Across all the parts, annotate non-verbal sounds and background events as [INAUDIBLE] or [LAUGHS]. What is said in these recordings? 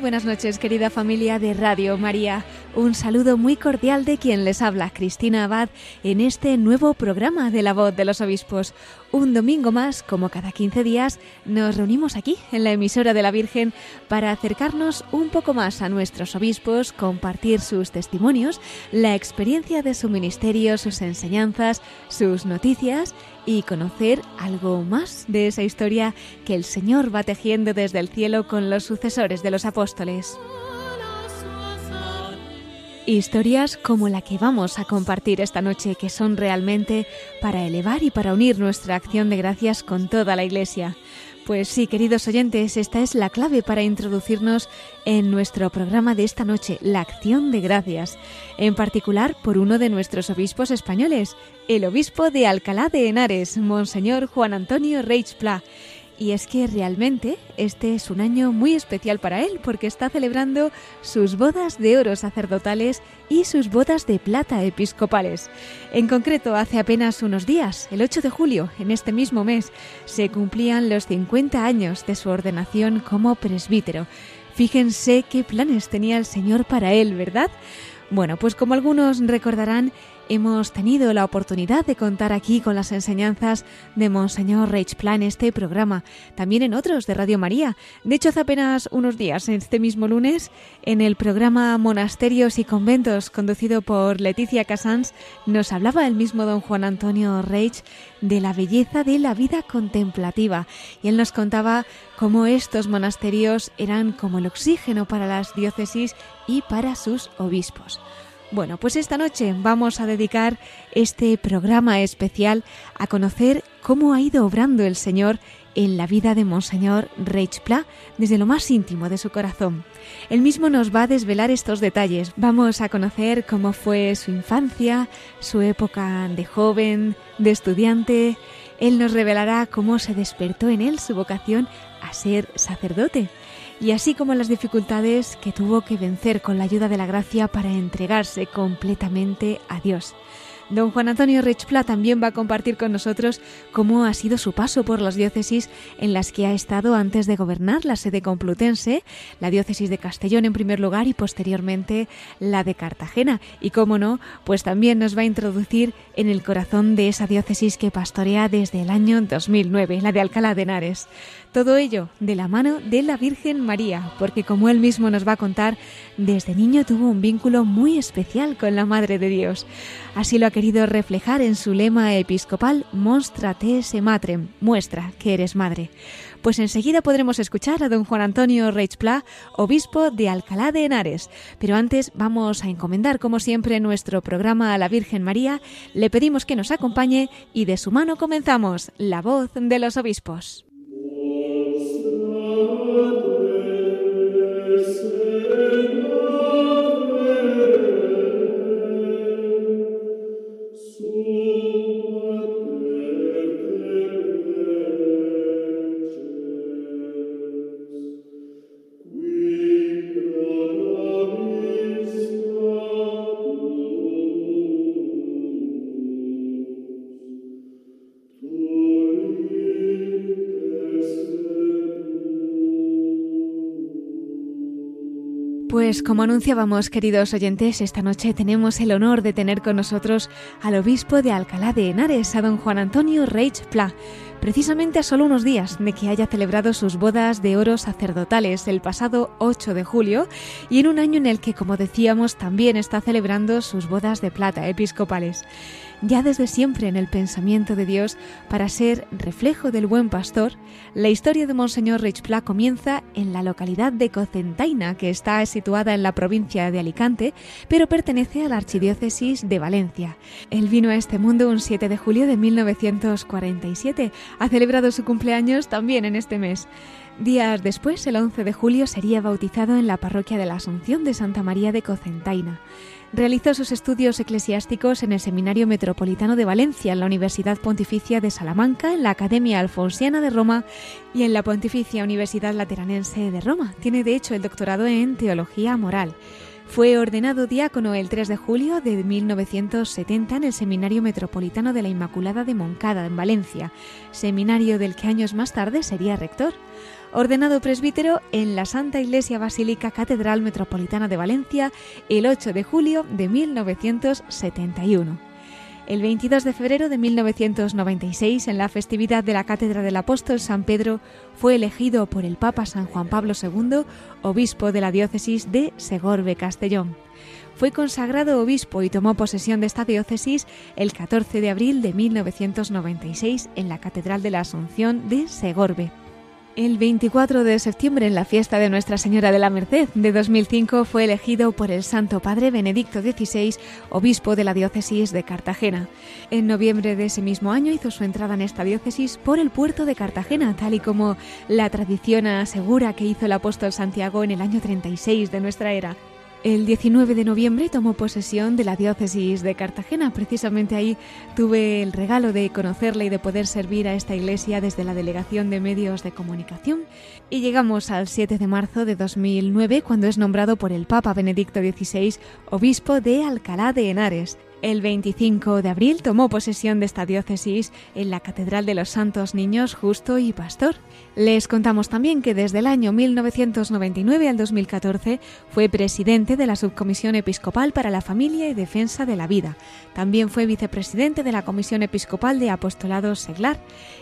Buenas noches, querida familia de Radio María. Un saludo muy cordial de quien les habla, Cristina Abad, en este nuevo programa de La Voz de los Obispos. Un domingo más, como cada 15 días, nos reunimos aquí, en la emisora de la Virgen, para acercarnos un poco más a nuestros obispos, compartir sus testimonios, la experiencia de su ministerio, sus enseñanzas, sus noticias y conocer algo más de esa historia que el Señor va tejiendo desde el cielo con los sucesores de los apóstoles. Historias como la que vamos a compartir esta noche, que son realmente para elevar y para unir nuestra acción de gracias con toda la Iglesia. Pues sí, queridos oyentes, esta es la clave para introducirnos en nuestro programa de esta noche, la acción de gracias, en particular por uno de nuestros obispos españoles, el obispo de Alcalá de Henares, Monseñor Juan Antonio Reich Pla. Y es que realmente este es un año muy especial para él porque está celebrando sus bodas de oro sacerdotales y sus bodas de plata episcopales. En concreto, hace apenas unos días, el 8 de julio, en este mismo mes, se cumplían los 50 años de su ordenación como presbítero. Fíjense qué planes tenía el Señor para él, ¿verdad? Bueno, pues como algunos recordarán, hemos tenido la oportunidad de contar aquí con las enseñanzas de Monseñor Reichpla en este programa, también en otros de Radio María. De hecho, hace apenas unos días, este mismo lunes, en el programa Monasterios y Conventos, conducido por Leticia Casans, nos hablaba el mismo don Juan Antonio Reich de la belleza de la vida contemplativa. Y él nos contaba cómo estos monasterios eran como el oxígeno para las diócesis y para sus obispos. Bueno, pues esta noche vamos a dedicar este programa especial a conocer cómo ha ido obrando el Señor en la vida de Monseñor Reichpla desde lo más íntimo de su corazón. Él mismo nos va a desvelar estos detalles. Vamos a conocer cómo fue su infancia, su época de joven, de estudiante. Él nos revelará cómo se despertó en él su vocación a ser sacerdote y así como las dificultades que tuvo que vencer con la ayuda de la gracia para entregarse completamente a Dios. Don Juan Antonio Richpla también va a compartir con nosotros cómo ha sido su paso por las diócesis en las que ha estado antes de gobernar la sede complutense, la diócesis de Castellón en primer lugar y posteriormente la de Cartagena. Y cómo no, pues también nos va a introducir en el corazón de esa diócesis que pastorea desde el año 2009, la de Alcalá de Henares. Todo ello de la mano de la Virgen María, porque como él mismo nos va a contar, desde niño tuvo un vínculo muy especial con la Madre de Dios. Así lo ha querido reflejar en su lema episcopal Monstra te se matrem, muestra que eres madre. Pues enseguida podremos escuchar a don Juan Antonio Reichpla, obispo de Alcalá de Henares. Pero antes vamos a encomendar, como siempre, nuestro programa a la Virgen María. Le pedimos que nos acompañe y de su mano comenzamos La voz de los obispos. Pues como anunciábamos, queridos oyentes, esta noche tenemos el honor de tener con nosotros al obispo de Alcalá de Henares, a don Juan Antonio Reich Pla, precisamente a solo unos días de que haya celebrado sus bodas de oro sacerdotales el pasado 8 de julio y en un año en el que, como decíamos, también está celebrando sus bodas de plata episcopales ya desde siempre en el pensamiento de Dios para ser reflejo del buen pastor, la historia de Monseñor Richpla comienza en la localidad de Cocentaina, que está situada en la provincia de Alicante, pero pertenece a la archidiócesis de Valencia. Él vino a este mundo un 7 de julio de 1947, ha celebrado su cumpleaños también en este mes. Días después, el 11 de julio, sería bautizado en la parroquia de la Asunción de Santa María de Cocentaina. Realizó sus estudios eclesiásticos en el Seminario Metropolitano de Valencia, en la Universidad Pontificia de Salamanca, en la Academia Alfonsiana de Roma y en la Pontificia Universidad Lateranense de Roma. Tiene de hecho el doctorado en Teología Moral. Fue ordenado diácono el 3 de julio de 1970 en el Seminario Metropolitano de la Inmaculada de Moncada, en Valencia, seminario del que años más tarde sería rector ordenado presbítero en la Santa Iglesia Basílica Catedral Metropolitana de Valencia el 8 de julio de 1971. El 22 de febrero de 1996, en la festividad de la Cátedra del Apóstol San Pedro, fue elegido por el Papa San Juan Pablo II obispo de la diócesis de Segorbe Castellón. Fue consagrado obispo y tomó posesión de esta diócesis el 14 de abril de 1996 en la Catedral de la Asunción de Segorbe. El 24 de septiembre, en la fiesta de Nuestra Señora de la Merced de 2005, fue elegido por el Santo Padre Benedicto XVI, obispo de la diócesis de Cartagena. En noviembre de ese mismo año hizo su entrada en esta diócesis por el puerto de Cartagena, tal y como la tradición asegura que hizo el apóstol Santiago en el año 36 de nuestra era. El 19 de noviembre tomó posesión de la diócesis de Cartagena. Precisamente ahí tuve el regalo de conocerle y de poder servir a esta iglesia desde la Delegación de Medios de Comunicación. Y llegamos al 7 de marzo de 2009, cuando es nombrado por el Papa Benedicto XVI obispo de Alcalá de Henares. El 25 de abril tomó posesión de esta diócesis en la Catedral de los Santos Niños Justo y Pastor. Les contamos también que desde el año 1999 al 2014 fue presidente de la Subcomisión Episcopal para la Familia y Defensa de la Vida. También fue vicepresidente de la Comisión Episcopal de Apostolado Seglar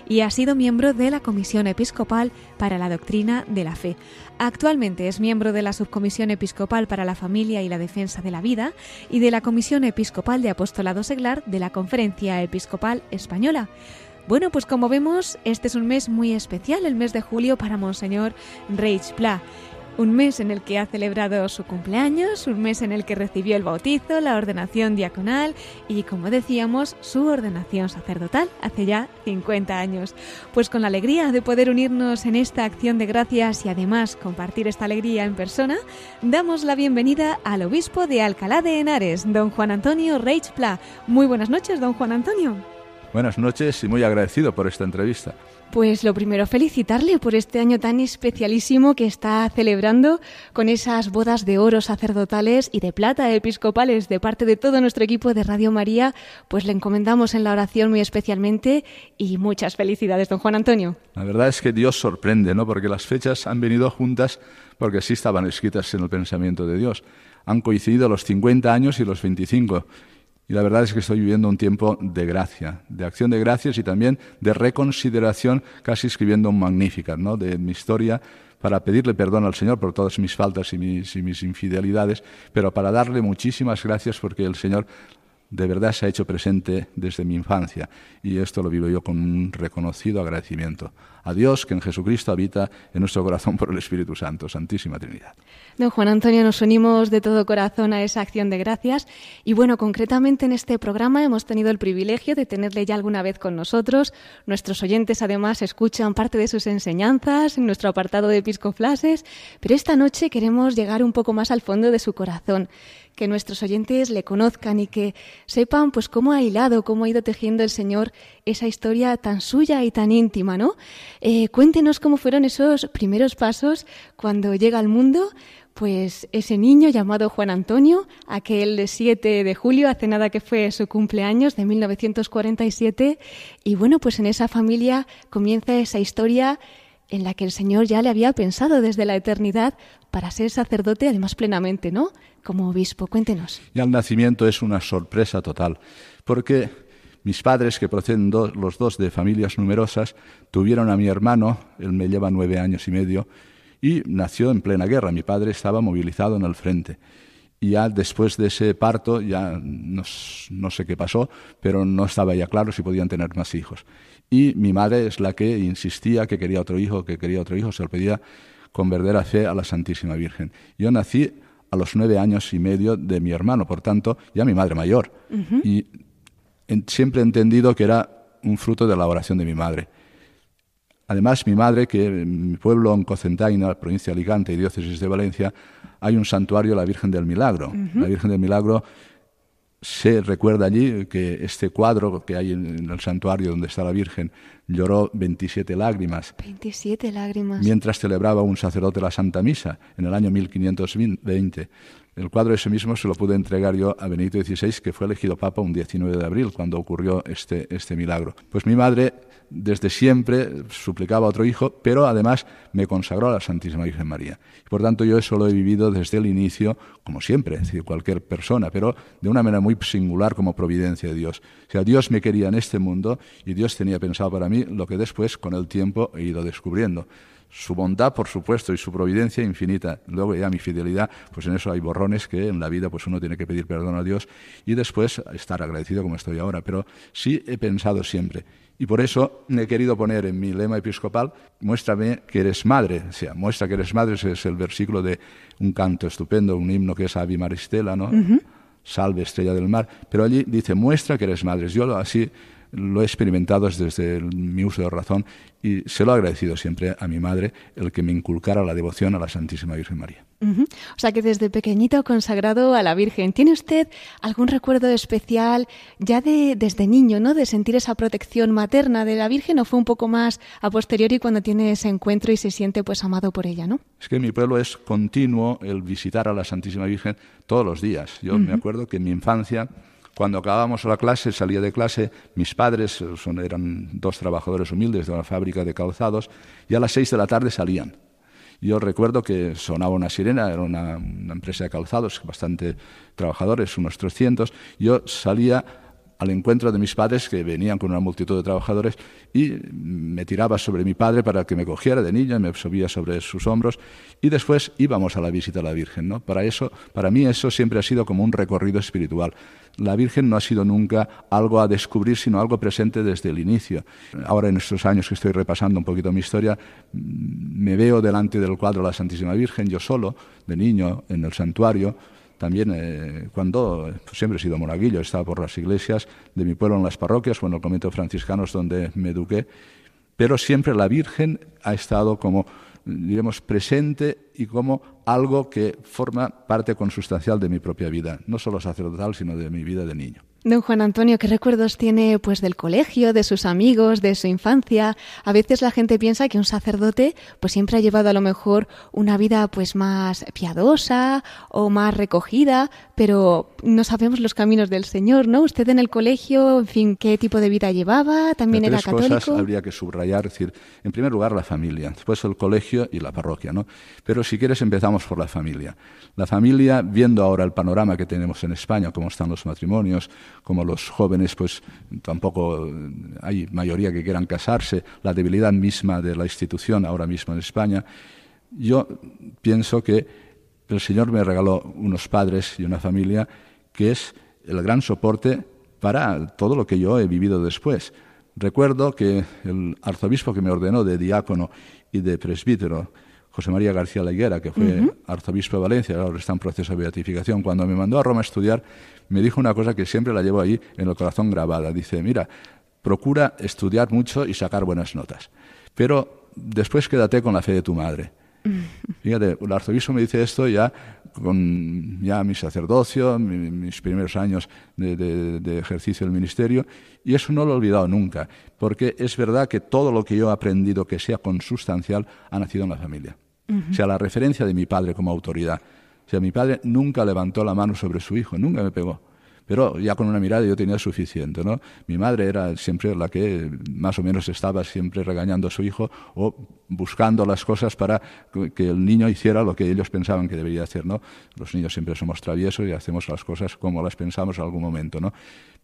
y ha sido miembro de la Comisión Episcopal para la Doctrina de la Fe. Actualmente es miembro de la Subcomisión Episcopal para la Familia y la Defensa de la Vida y de la Comisión Episcopal de Apostolado Seglar de la Conferencia Episcopal Española. Bueno, pues como vemos, este es un mes muy especial, el mes de julio para Monseñor Reich Pla un mes en el que ha celebrado su cumpleaños, un mes en el que recibió el bautizo, la ordenación diaconal y, como decíamos, su ordenación sacerdotal hace ya 50 años. Pues con la alegría de poder unirnos en esta acción de gracias y además compartir esta alegría en persona, damos la bienvenida al obispo de Alcalá de Henares, don Juan Antonio Reich. Muy buenas noches, don Juan Antonio. Buenas noches y muy agradecido por esta entrevista. Pues lo primero, felicitarle por este año tan especialísimo que está celebrando con esas bodas de oro sacerdotales y de plata episcopales de parte de todo nuestro equipo de Radio María. Pues le encomendamos en la oración muy especialmente y muchas felicidades, don Juan Antonio. La verdad es que Dios sorprende, ¿no? Porque las fechas han venido juntas porque sí estaban escritas en el pensamiento de Dios. Han coincidido los 50 años y los 25 y la verdad es que estoy viviendo un tiempo de gracia, de acción de gracias y también de reconsideración, casi escribiendo un Magnificat, ¿no? de mi historia, para pedirle perdón al Señor por todas mis faltas y mis infidelidades, pero para darle muchísimas gracias porque el Señor de verdad se ha hecho presente desde mi infancia y esto lo vivo yo con un reconocido agradecimiento a Dios que en Jesucristo habita en nuestro corazón por el Espíritu Santo, Santísima Trinidad. Don Juan Antonio, nos unimos de todo corazón a esa acción de gracias y bueno, concretamente en este programa hemos tenido el privilegio de tenerle ya alguna vez con nosotros. Nuestros oyentes además escuchan parte de sus enseñanzas en nuestro apartado de Episcoflases, pero esta noche queremos llegar un poco más al fondo de su corazón que nuestros oyentes le conozcan y que sepan pues cómo ha hilado, cómo ha ido tejiendo el Señor esa historia tan suya y tan íntima, ¿no? Eh, cuéntenos cómo fueron esos primeros pasos cuando llega al mundo, pues ese niño llamado Juan Antonio, aquel 7 de julio, hace nada que fue su cumpleaños de 1947, y bueno, pues en esa familia comienza esa historia en la que el Señor ya le había pensado desde la eternidad para ser sacerdote, además plenamente, ¿no? Como obispo, cuéntenos. Y al nacimiento es una sorpresa total, porque mis padres, que proceden los dos de familias numerosas, tuvieron a mi hermano, él me lleva nueve años y medio, y nació en plena guerra. Mi padre estaba movilizado en el frente. Y ya después de ese parto, ya no, no sé qué pasó, pero no estaba ya claro si podían tener más hijos. Y mi madre es la que insistía que quería otro hijo, que quería otro hijo, se lo pedía con verdadera fe a la Santísima Virgen. Yo nací a los nueve años y medio de mi hermano, por tanto, ya mi madre mayor. Y siempre he entendido que era un fruto de la oración de mi madre. Además, mi madre, que en mi pueblo, en Cocentaina, provincia de Alicante y diócesis de Valencia, hay un santuario, la Virgen del Milagro. La Virgen del Milagro se recuerda allí que este cuadro que hay en el santuario donde está la Virgen lloró 27 lágrimas. 27 lágrimas. Mientras celebraba un sacerdote la Santa Misa en el año 1520. El cuadro ese mismo se lo pude entregar yo a Benito XVI, que fue elegido Papa un 19 de abril, cuando ocurrió este, este milagro. Pues mi madre desde siempre suplicaba a otro hijo, pero además me consagró a la Santísima Virgen María. Por tanto, yo eso lo he vivido desde el inicio, como siempre, es decir, cualquier persona, pero de una manera muy singular como providencia de Dios. O sea, Dios me quería en este mundo y Dios tenía pensado para mí lo que después, con el tiempo, he ido descubriendo su bondad, por supuesto, y su providencia infinita. Luego ya mi fidelidad, pues en eso hay borrones que en la vida pues uno tiene que pedir perdón a Dios y después estar agradecido como estoy ahora. Pero sí he pensado siempre, y por eso he querido poner en mi lema episcopal, muéstrame que eres madre. O sea, muestra que eres madre, ese es el versículo de un canto estupendo, un himno que es Avi Maristela, ¿no? Salve, estrella del mar. Pero allí dice, muestra que eres madre. Yo así lo he experimentado desde mi uso de razón y se lo he agradecido siempre a mi madre el que me inculcara la devoción a la Santísima Virgen María. O sea que desde pequeñito consagrado a la Virgen. ¿Tiene usted algún recuerdo especial ya de desde niño, ¿no? De sentir esa protección materna de la Virgen o fue un poco más a posteriori cuando tiene ese encuentro y se siente pues amado por ella, ¿no? Es que en mi pueblo es continuo el visitar a la Santísima Virgen todos los días. Yo me acuerdo que en mi infancia cuando acabábamos la clase, salía de clase, mis padres eran dos trabajadores humildes de una fábrica de calzados, y a las seis de la tarde salían. Yo recuerdo que sonaba una sirena, era una, una empresa de calzados, bastante trabajadores, unos 300. Yo salía al encuentro de mis padres que venían con una multitud de trabajadores y me tiraba sobre mi padre para que me cogiera de niño y me subía sobre sus hombros y después íbamos a la visita a la Virgen, ¿no? Para eso, para mí eso siempre ha sido como un recorrido espiritual. La Virgen no ha sido nunca algo a descubrir, sino algo presente desde el inicio. Ahora en estos años que estoy repasando un poquito mi historia, me veo delante del cuadro de la Santísima Virgen, yo solo, de niño, en el santuario, también eh, cuando siempre he sido monaguillo, he estado por las iglesias de mi pueblo en las parroquias o en el convento franciscanos donde me eduqué, pero siempre la Virgen ha estado como, diremos, presente y como algo que forma parte consustancial de mi propia vida, no solo sacerdotal, sino de mi vida de niño. Don Juan Antonio, ¿qué recuerdos tiene pues del colegio, de sus amigos, de su infancia? A veces la gente piensa que un sacerdote pues siempre ha llevado a lo mejor una vida pues más piadosa o más recogida, pero no sabemos los caminos del Señor, ¿no? Usted en el colegio, en fin, ¿qué tipo de vida llevaba? ¿También de era tres católico? cosas habría que subrayar, es decir, en primer lugar la familia, después el colegio y la parroquia, ¿no? Pero si quieres empezamos por la familia. La familia, viendo ahora el panorama que tenemos en España, cómo están los matrimonios, como los jóvenes, pues tampoco hay mayoría que quieran casarse, la debilidad misma de la institución ahora mismo en España, yo pienso que el Señor me regaló unos padres y una familia que es el gran soporte para todo lo que yo he vivido después. Recuerdo que el arzobispo que me ordenó de diácono y de presbítero, José María García Laguera, que fue arzobispo de Valencia, ahora está en proceso de beatificación, cuando me mandó a Roma a estudiar, me dijo una cosa que siempre la llevo ahí en el corazón grabada. Dice, mira, procura estudiar mucho y sacar buenas notas, pero después quédate con la fe de tu madre. [LAUGHS] Fíjate, el arzobispo me dice esto ya con ya mi sacerdocio, mi- mis primeros años de, de- de ejercicio del ministerio, y eso no lo he olvidado nunca, porque es verdad que todo lo que yo he aprendido que sea consustancial ha nacido en la familia. O sea, la referencia de mi padre como autoridad. O sea, mi padre nunca levantó la mano sobre su hijo, nunca me pegó. Pero ya con una mirada yo tenía suficiente, ¿no? Mi madre era siempre la que más o menos estaba siempre regañando a su hijo o buscando las cosas para que el niño hiciera lo que ellos pensaban que debería hacer, ¿no? Los niños siempre somos traviesos y hacemos las cosas como las pensamos en algún momento, ¿no?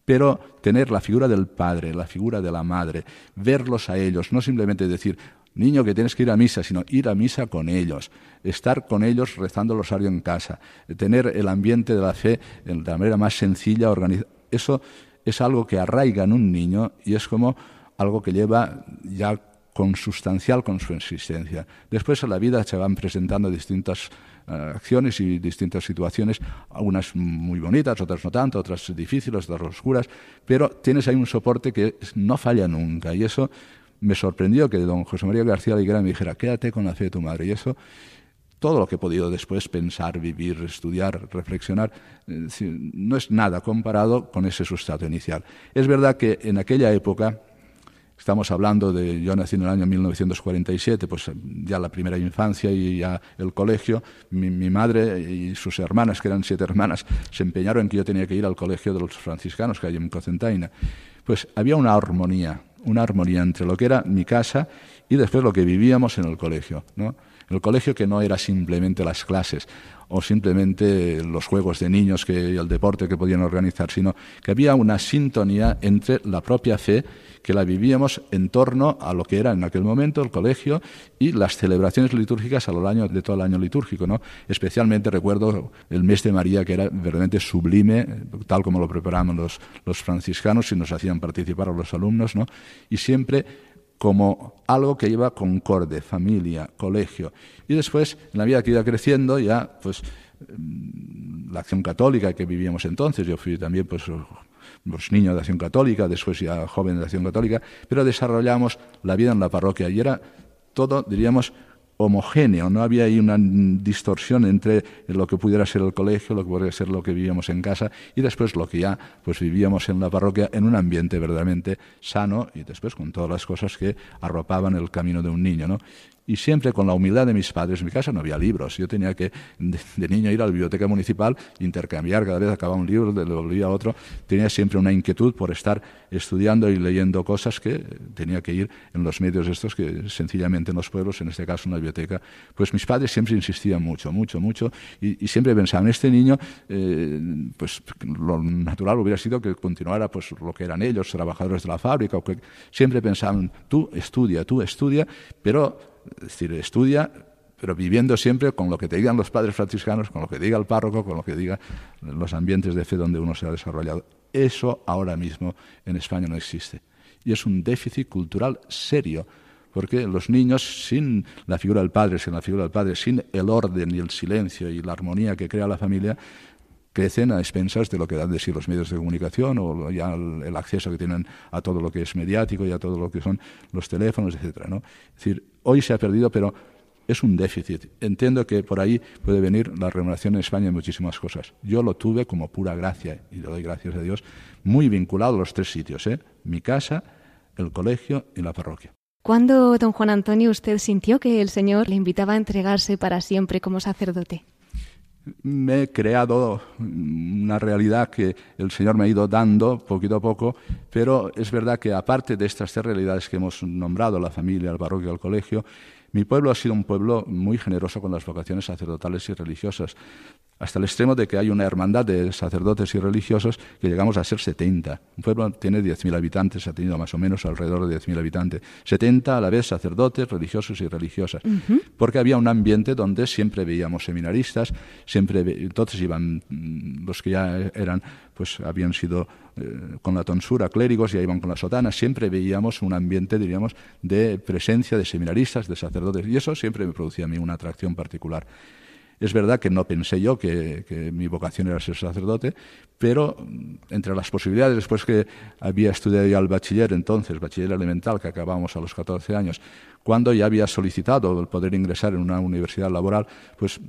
Pero tener la figura del padre, la figura de la madre, verlos a ellos, no simplemente decir, niño que tienes que ir a misa, sino ir a misa con ellos, estar con ellos rezando el rosario en casa, tener el ambiente de la fe de la manera más sencilla, organizada. Eso es algo que arraiga en un niño y es como algo que lleva ya consustancial con su existencia. Después en la vida se van presentando distintas eh, acciones y distintas situaciones, algunas muy bonitas, otras no tanto, otras difíciles, otras oscuras, pero tienes ahí un soporte que no falla nunca y eso me sorprendió que don José María García Liguera me dijera, quédate con la fe de tu madre. Y eso, todo lo que he podido después pensar, vivir, estudiar, reflexionar, eh, no es nada comparado con ese sustrato inicial. Es verdad que en aquella época, Estamos hablando de, yo nací en el año 1947, pues ya la primera infancia y ya el colegio. Mi, madre y sus hermanas, que eran siete hermanas, se empeñaron en que yo tenía que ir al colegio de los franciscanos que hay en Cocentaina. Pues había una armonía, una armonía entre lo que era mi casa y después lo que vivíamos en el colegio. ¿no? El colegio que no era simplemente las clases o simplemente los juegos de niños que, y el deporte que podían organizar, sino que había una sintonía entre la propia fe que la vivíamos en torno a lo que era en aquel momento el colegio y las celebraciones litúrgicas a lo largo de todo el año litúrgico. ¿no? Especialmente recuerdo el mes de María, que era verdaderamente sublime, tal como lo preparaban los, los franciscanos y nos hacían participar a los alumnos, ¿no? y siempre como algo que iba concorde, familia, colegio. Y después, en la vida que iba creciendo, ya, pues, mm, la acción católica que vivíamos entonces, yo fui también, pues, los niños de Acción Católica, después ya jóvenes de Acción Católica, pero desarrollamos la vida en la parroquia y era todo, diríamos, homogéneo, no había ahí una distorsión entre lo que pudiera ser el colegio, lo que podría ser lo que vivíamos en casa y después lo que ya pues vivíamos en la parroquia en un ambiente verdaderamente sano y después con todas las cosas que arropaban el camino de un niño, ¿no? Y siempre con la humildad de mis padres. En mi casa no había libros. Yo tenía que, de, niño, ir a la biblioteca municipal, intercambiar, cada vez acababa un libro, le volvía a otro. Tenía siempre una inquietud por estar estudiando y leyendo cosas que tenía que ir en los medios estos, que sencillamente en los pueblos, en este caso en la biblioteca. Pues mis padres siempre insistían mucho, mucho, mucho, y, siempre pensaban, este niño, eh, pues lo natural hubiera sido que continuara pues lo que eran ellos, trabajadores de la fábrica, o que siempre pensaban, tú estudia, tú estudia, pero es decir, estudia, pero viviendo siempre con lo que te digan los padres franciscanos, con lo que diga el párroco, con lo que digan los ambientes de fe donde uno se ha desarrollado. Eso ahora mismo en España no existe. Y es un déficit cultural serio, porque los niños sin la figura del padre, sin la figura del padre, sin el orden y el silencio y la armonía que crea la familia, crecen a expensas de lo que dan de sí los medios de comunicación o ya el, acceso que tienen a todo lo que es mediático y a todo lo que son los teléfonos, etcétera, ¿no? Es decir, hoy se ha perdido, pero es un déficit. Entiendo que por ahí puede venir la remuneración en España en muchísimas cosas. Yo lo tuve como pura gracia, y le doy gracias a Dios, muy vinculado a los tres sitios, ¿eh? mi casa, el colegio y la parroquia. ¿Cuándo, don Juan Antonio, usted sintió que el Señor le invitaba a entregarse para siempre como sacerdote? Me he creado una realidad que el Señor me ha ido dando poquito a poco, pero es verdad que aparte de estas tres realidades que hemos nombrado, la familia, el parroquia, el colegio, mi pueblo ha sido un pueblo muy generoso con las vocaciones sacerdotales y religiosas hasta el extremo de que hay una hermandad de sacerdotes y religiosos que llegamos a ser 70. Un pueblo tiene 10.000 habitantes, ha tenido más o menos alrededor de 10.000 habitantes. 70 a la vez sacerdotes, religiosos y religiosas. Porque había un ambiente donde siempre veíamos seminaristas, siempre entonces iban mm, los que ya eran, pues habían sido eh, con la tonsura clérigos, ya iban con la sotana, siempre veíamos un ambiente, diríamos, de presencia de seminaristas, de sacerdotes, y eso siempre me producía a mí una atracción particular. Es verdad que no pensé yo que, mi vocación era ser sacerdote, pero mm, entre las posibilidades, después que había estudiado ya el bachiller entonces, bachiller elemental, que acabamos a los 14 años, cuando ya había solicitado el poder ingresar en una universidad laboral, pues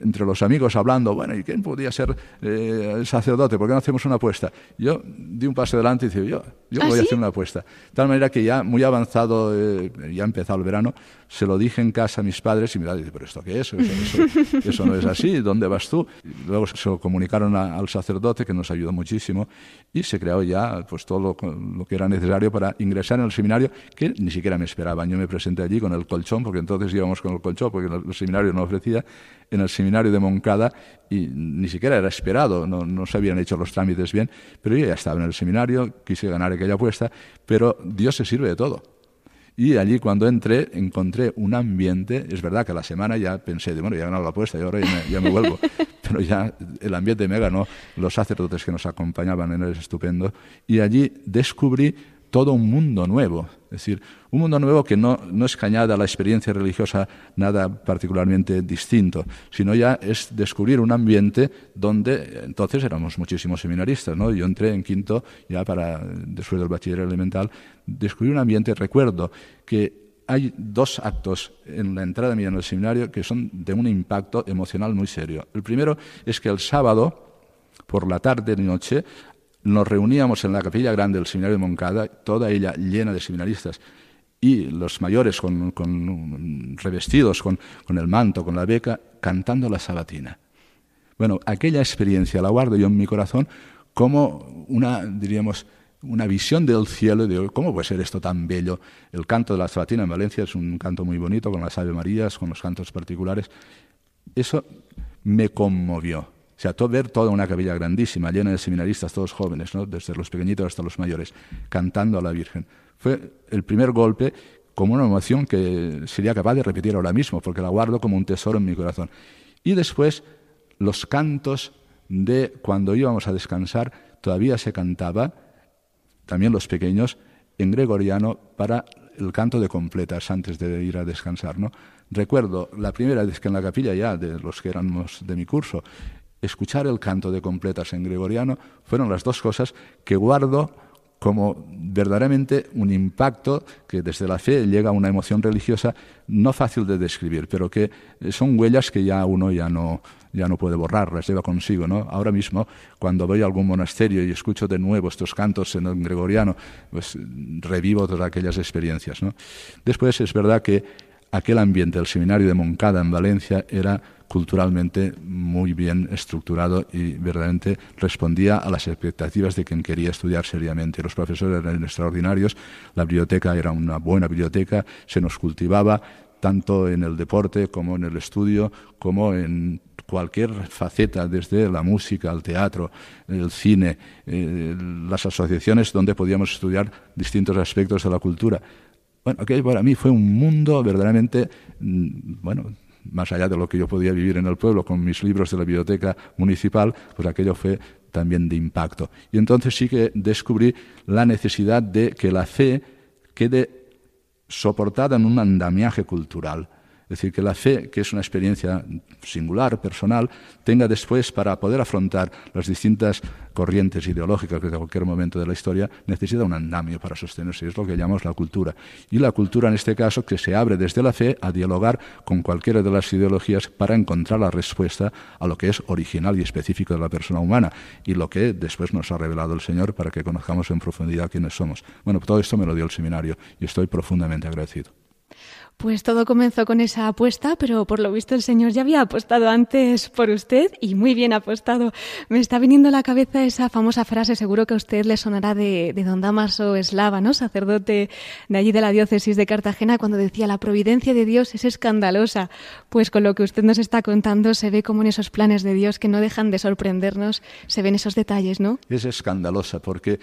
entre los amigos hablando, bueno, ¿y quién podía ser eh, sacerdote? ¿Por qué no hacemos una apuesta? Yo di un paso adelante y dije, yo, yo ¿Ah, voy a hacer una apuesta. De tal manera que ya muy avanzado, eh, ya ha empezado el verano, se lo dije en casa a mis padres y me dice, ¿pero esto qué es? [LAUGHS] Eso, no es así, ¿dónde vas tú? luego se lo comunicaron al sacerdote, que nos ayudó muchísimo, y se creó ya pues, todo lo, lo, que era necesario para ingresar en el seminario, que ni siquiera me esperaban. Yo me presenté allí con el colchón, porque entonces íbamos con el colchón, porque el seminario no ofrecía, en el seminario de Moncada y ni siquiera era esperado, no, no, se habían hecho los trámites bien, pero yo ya estaba en el seminario, quise ganar aquella apuesta, pero Dios se sirve de todo. Y allí cuando entré encontré un ambiente, es verdad que a la semana ya pensé, de, bueno, ya he ganado la apuesta y ahora ya me, vuelvo, [LAUGHS] pero ya el ambiente me ganó, los sacerdotes que nos acompañaban eran estupendo y allí descubrí todo un mundo nuevo. Es decir, un mundo nuevo que no, no es que añada a la experiencia religiosa nada particularmente distinto, sino ya es descubrir un ambiente donde entonces éramos muchísimos seminaristas. ¿no? Yo entré en quinto, ya para después del bachiller elemental, descubrí un ambiente, recuerdo que hay dos actos en la entrada mía en el seminario que son de un impacto emocional muy serio. El primero es que el sábado, por la tarde y noche, nos reuníamos en la capilla grande del seminario de Moncada, toda ella llena de seminaristas, y los mayores con, revestidos con, con, el manto, con la beca, cantando la sabatina. Bueno, aquella experiencia la guardo yo en mi corazón como una, diríamos, una visión del cielo de cómo puede ser esto tan bello. El canto de la sabatina en Valencia es un canto muy bonito, con las Ave Marías, con los cantos particulares. Eso me conmovió. Sea, todo, ver toda una capilla grandísima, llena de seminaristas, todos jóvenes, ¿no? desde los pequeñitos hasta los mayores, cantando a la Virgen. Fue el primer golpe como una emoción que sería capaz de repetir ahora mismo, porque la guardo como un tesoro en mi corazón. Y después, los cantos de cuando íbamos a descansar, todavía se cantaba también los pequeños, en gregoriano para el canto de completas antes de ir a descansar. ¿no? Recuerdo la primera vez que en la capilla ya, de los que éramos de mi curso, escuchar el canto de completas en gregoriano fueron las dos cosas que guardo como verdaderamente un impacto que desde la fe llega a una emoción religiosa no fácil de describir, pero que son huellas que ya uno ya no, ya no puede borrar, las lleva consigo. ¿no? Ahora mismo, cuando voy a algún monasterio y escucho de nuevo estos cantos en el gregoriano, pues revivo todas aquellas experiencias. ¿no? Después es verdad que aquel ambiente del seminario de Moncada en Valencia era culturalmente muy bien estructurado y verdaderamente respondía a las expectativas de quien quería estudiar seriamente. Los profesores eran extraordinarios, la biblioteca era una buena biblioteca, se nos cultivaba tanto en el deporte como en el estudio, como en cualquier faceta, desde la música, al teatro, el cine, eh, las asociaciones donde podíamos estudiar distintos aspectos de la cultura. Bueno, aquello para mí fue un mundo verdaderamente, mm, bueno, más allá de lo que yo podía vivir en el pueblo con mis libros de la biblioteca municipal, pues aquello fue también de impacto. Y entonces sí que descubrí la necesidad de que la fe quede soportada en un andamiaje cultural es decir, que la fe, que es una experiencia singular, personal, tenga después, para poder afrontar las distintas corrientes ideológicas que de cualquier momento de la historia, necesita un andamio para sostenerse. Es lo que llamamos la cultura. Y la cultura, en este caso, que se abre desde la fe a dialogar con cualquiera de las ideologías para encontrar la respuesta a lo que es original y específico de la persona humana y lo que después nos ha revelado el Señor para que conozcamos en profundidad quiénes somos. Bueno, todo esto me lo dio el seminario y estoy profundamente agradecido. Pues todo comenzó con esa apuesta, pero por lo visto el Señor ya había apostado antes por usted y muy bien apostado. Me está viniendo a la cabeza esa famosa frase, seguro que a usted le sonará de, don Damaso Eslava, ¿no? sacerdote de allí de la diócesis de Cartagena, cuando decía la providencia de Dios es escandalosa. Pues con lo que usted nos está contando se ve como en esos planes de Dios que no dejan de sorprendernos, se ven esos detalles, ¿no? Es escandalosa porque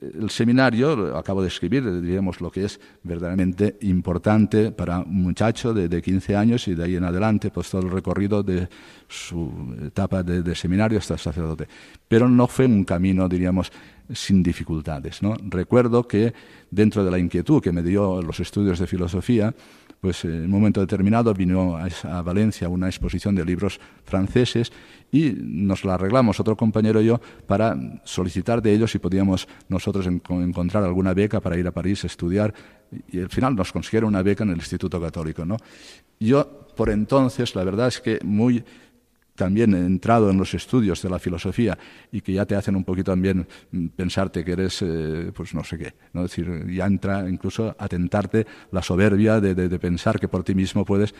el seminario, acabo de escribir, diríamos lo que es verdaderamente importante para un muchacho de, de, 15 años y de ahí en adelante, pues todo el recorrido de su etapa de, seminario hasta sacerdote. Pero no fue un camino, diríamos, sin dificultades. ¿no? Recuerdo que dentro de la inquietud que me dio los estudios de filosofía, pues en un momento determinado vino a, Valencia una exposición de libros franceses y nos la arreglamos otro compañero y yo para solicitar de ellos si podíamos nosotros encontrar alguna beca para ir a París a estudiar y al final nos consiguieron una beca en el Instituto Católico. ¿no? Yo por entonces, la verdad es que muy también entrado en los estudios de la filosofía y que ya te hacen un poquito también pensarte que eres, eh, pues no sé qué, ¿no? es decir, ya entra incluso a tentarte la soberbia de, de, pensar que por ti mismo puedes.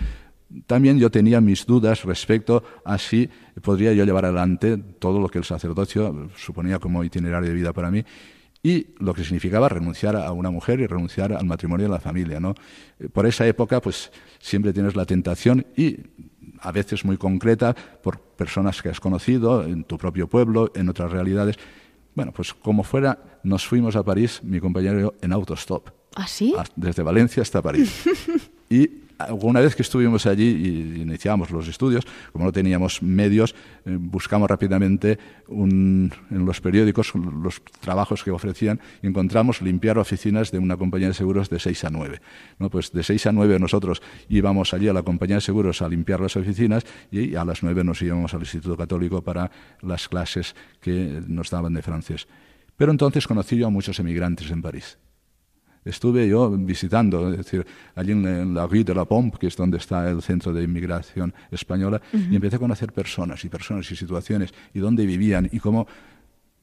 También yo tenía mis dudas respecto a si podría yo llevar adelante todo lo que el sacerdocio suponía como itinerario de vida para mí y lo que significaba renunciar a una mujer y renunciar al matrimonio y a la familia. ¿no? Por esa época, pues siempre tienes la tentación y a veces muy concreta, por personas que has conocido en tu propio pueblo, en otras realidades. Bueno, pues como fuera, nos fuimos a París, mi compañero y yo, en autostop. ¿Ah, sí? Desde Valencia hasta París. y [LAUGHS] una vez que estuvimos allí y iniciamos los estudios, como no teníamos medios, eh, buscamos rápidamente en los periódicos los trabajos que ofrecían y encontramos limpiar oficinas de una compañía de seguros de 6 a 9. ¿no? Pues de 6 a 9 nosotros íbamos allí a la compañía de seguros a limpiar las oficinas y a las 9 nos íbamos al Instituto Católico para las clases que nos daban de francés. Pero entonces conocí yo a muchos emigrantes en París estuve yo visitando, es decir, allí en la Rue de la Pompe, que es donde está el centro de inmigración española, y empecé a conocer personas y personas y situaciones y dónde vivían y cómo,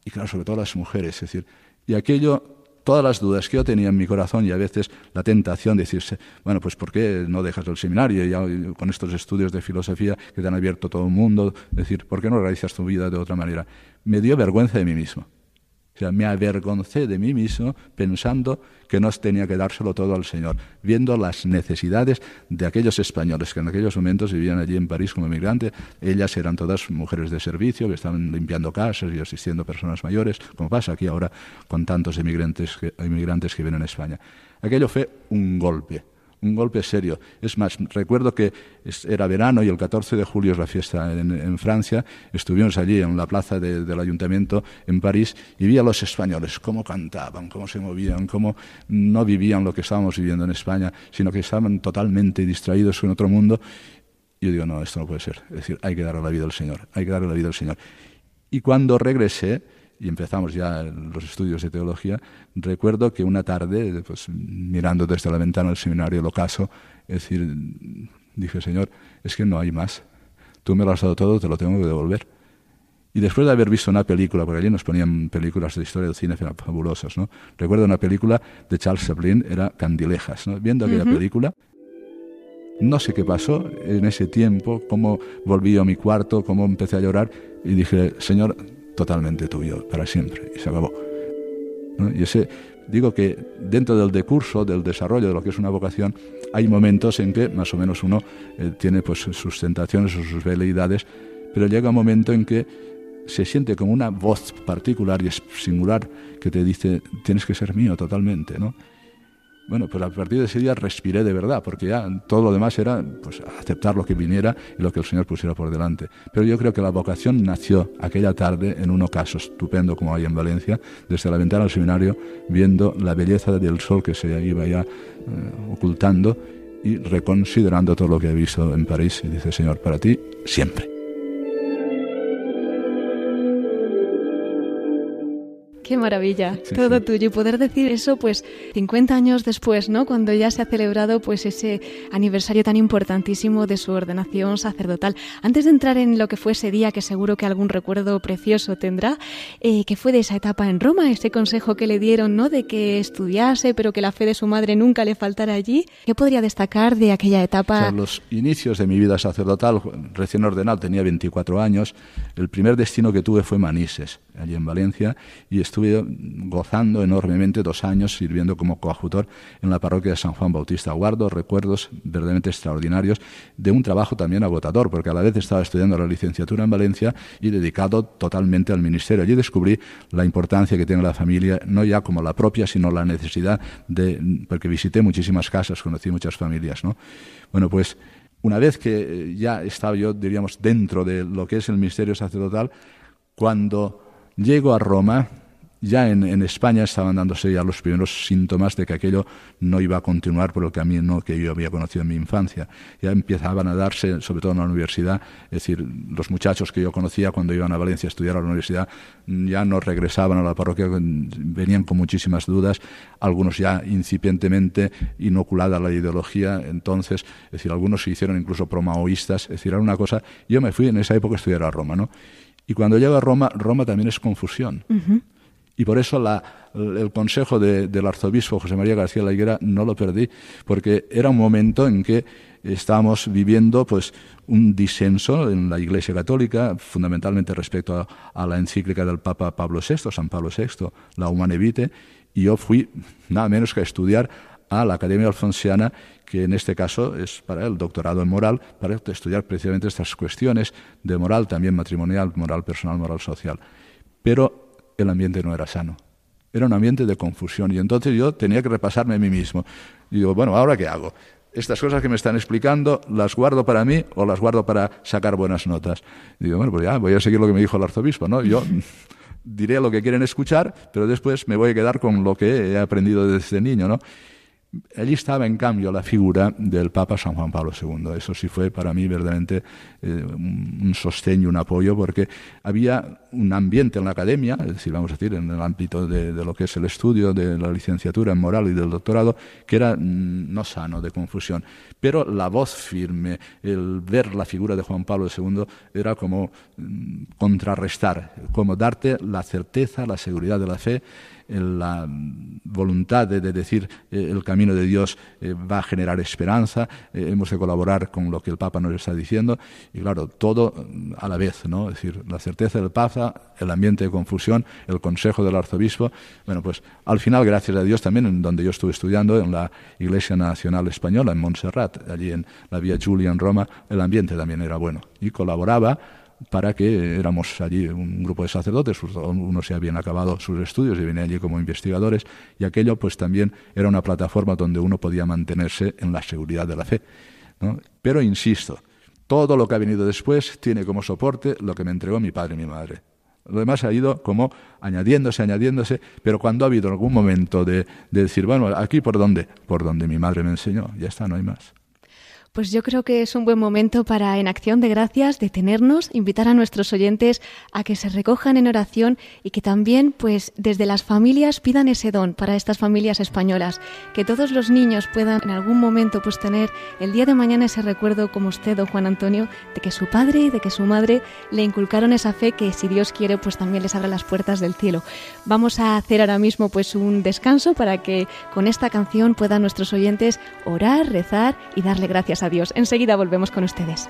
y claro, sobre todo las mujeres, es decir, y aquello, todas las dudas que yo tenía en mi corazón y a veces la tentación de decirse, bueno, pues ¿por qué no dejas el seminario ya con estos estudios de filosofía que te han abierto todo el mundo? Es decir, ¿por qué no realizas tu vida de otra manera? Me dio vergüenza de mí mismo. O sea, me avergoncé de mí mismo pensando que no tenía que dárselo todo al Señor, viendo las necesidades de aquellos españoles que en aquellos momentos vivían allí en París como emigrantes. Ellas eran todas mujeres de servicio que estaban limpiando casas y asistiendo personas mayores, como pasa aquí ahora con tantos emigrantes inmigrantes que vienen a España. Aquello fue un golpe un golpe serio. Es más, recuerdo que era verano y el 14 de julio es la fiesta en, Francia. Estuvimos allí en la plaza del ayuntamiento en París y vi a los españoles cómo cantaban, cómo se movían, cómo no vivían lo que estábamos viviendo en España, sino que estaban totalmente distraídos en otro mundo. Yo digo, no, esto no puede ser. Es decir, hay que darle la vida al Señor, hay que darle la vida al Señor. Y cuando regresé, y empezamos ya los estudios de teología, recuerdo que una tarde, pues, mirando desde la ventana del seminario el ocaso, es decir, dije, Señor, es que no hay más. Tú me lo has dado todo, te lo tengo que devolver. Y después de haber visto una película, porque allí nos ponían películas de historia del cine fabulosas, ¿no? Recuerdo una película de Charles Chaplin, era Candilejas, ¿no? Viendo aquella película, no sé qué pasó en ese tiempo, cómo volví a mi cuarto, cómo empecé a llorar y dije, Señor, totalmente tuyo, para siempre, y se acabó. Y ese, digo que dentro del decurso, del desarrollo de lo que es una vocación, hay momentos en que más o menos uno eh, tiene pues sus tentaciones o sus veleidades, pero llega un momento en que se siente como una voz particular y singular que te dice, tienes que ser mío totalmente, ¿no? Bueno, pues a partir de ese día respiré de verdad, porque ya todo lo demás era pues, aceptar lo que viniera y lo que el Señor pusiera por delante. Pero yo creo que la vocación nació aquella tarde en un ocaso estupendo como hay en Valencia, desde la ventana del seminario, viendo la belleza del sol que se iba ya eh, ocultando y reconsiderando todo lo que he visto en París. Y dice, Señor, para ti, siempre. Qué maravilla, todo tuyo. Y poder decir eso, pues, 50 años después, ¿no? Cuando ya se ha celebrado, pues, ese aniversario tan importantísimo de su ordenación sacerdotal. Antes de entrar en lo que fue ese día, que seguro que algún recuerdo precioso tendrá, eh, que fue de esa etapa en Roma, ese consejo que le dieron, ¿no? De que estudiase, pero que la fe de su madre nunca le faltara allí. ¿Qué podría destacar de aquella etapa? los inicios de mi vida sacerdotal, recién ordenado, tenía 24 años. El primer destino que tuve fue Manises, allí en Valencia, y estuve gozando enormemente dos años sirviendo como coadjutor en la parroquia de San Juan Bautista. Guardo recuerdos verdaderamente extraordinarios de un trabajo también agotador, porque a la vez estaba estudiando la licenciatura en Valencia y dedicado totalmente al ministerio. Allí descubrí la importancia que tiene la familia, no ya como la propia, sino la necesidad de, porque visité muchísimas casas, conocí muchas familias, ¿no? Bueno, pues una vez que ya estaba yo, diríamos, dentro de lo que es el ministerio sacerdotal, cuando llego a Roma, ya en, España estaban dándose ya los primeros síntomas de que aquello no iba a continuar por el camino que yo había conocido en mi infancia. Ya empezaban a darse, sobre todo en la universidad, es decir, los muchachos que yo conocía cuando iban a Valencia a estudiar a la universidad ya no regresaban a la parroquia, venían con muchísimas dudas, algunos ya incipientemente inoculada la ideología, entonces, es decir, algunos se hicieron incluso promaoístas, es decir, era una cosa, yo me fui en esa época a estudiar a Roma, ¿no? Y cuando llego a Roma, Roma también es confusión. Y por eso el consejo del arzobispo José María García La Higuera no lo perdí, porque era un momento en que estábamos viviendo pues un disenso en la Iglesia Católica, fundamentalmente respecto a, la encíclica del Papa Pablo VI, San Pablo VI, la Humane Vitae, y yo fui nada menos que a estudiar a la Academia Alfonsiana, que en este caso es para el doctorado en moral, para estudiar precisamente estas cuestiones de moral, también matrimonial, moral personal, moral social. Pero el ambiente no era sano. Era un ambiente de confusión y entonces yo tenía que repasarme a mí mismo. Digo, bueno, ¿ahora qué hago? estas cosas que me están explicando, ¿las guardo para mí o las guardo para sacar buenas notas? digo, bueno, pues ya, voy a seguir lo que me dijo el arzobispo, ¿no? Yo [LAUGHS] diré lo que quieren escuchar, pero después me voy a quedar con lo que he aprendido desde niño, ¿no? Allí estaba, en cambio, la figura del Papa San Juan Pablo II. Eso sí fue para mí verdaderamente eh, un sostén y un apoyo, porque había un ambiente en la academia, es decir, vamos a decir, en el ámbito de, lo que es el estudio de la licenciatura en moral y del doctorado, que era mm, no sano, de confusión. Pero la voz firme, el ver la figura de Juan Pablo II, era como mm, contrarrestar, como darte la certeza, la seguridad de la fe la voluntad de, decir eh, el camino de Dios eh, va a generar esperanza, eh, hemos de colaborar con lo que el Papa nos está diciendo, y claro, todo a la vez, ¿no? Es decir, la certeza del Papa, el ambiente de confusión, el consejo del arzobispo. Bueno, pues al final, gracias a Dios también, en donde yo estuve estudiando, en la Iglesia Nacional Española, en Montserrat, allí en la Vía Giulia, en Roma, el ambiente también era bueno y colaboraba para que éramos allí un grupo de sacerdotes, unos ya habían acabado sus estudios y venían allí como investigadores, y aquello pues también era una plataforma donde uno podía mantenerse en la seguridad de la fe. Pero insisto, todo lo que ha venido después tiene como soporte lo que me entregó mi padre y mi madre. Lo demás ha ido como añadiéndose, añadiéndose, pero cuando ha habido algún momento de, de decir, bueno, aquí por dónde, por donde mi madre me enseñó, ya está, no hay más. Pues yo creo que es un buen momento para, en acción de gracias, detenernos, invitar a nuestros oyentes a que se recojan en oración y que también, pues, desde las familias pidan ese don para estas familias españolas, que todos los niños puedan en algún momento, pues, tener el día de mañana ese recuerdo, como usted, don Juan Antonio, de que su padre y de que su madre le inculcaron esa fe que, si Dios quiere, pues también les abra las puertas del cielo. Vamos a hacer ahora mismo, pues, un descanso para que con esta canción puedan nuestros oyentes orar, rezar y darle gracias a Adiós. Enseguida volvemos con ustedes.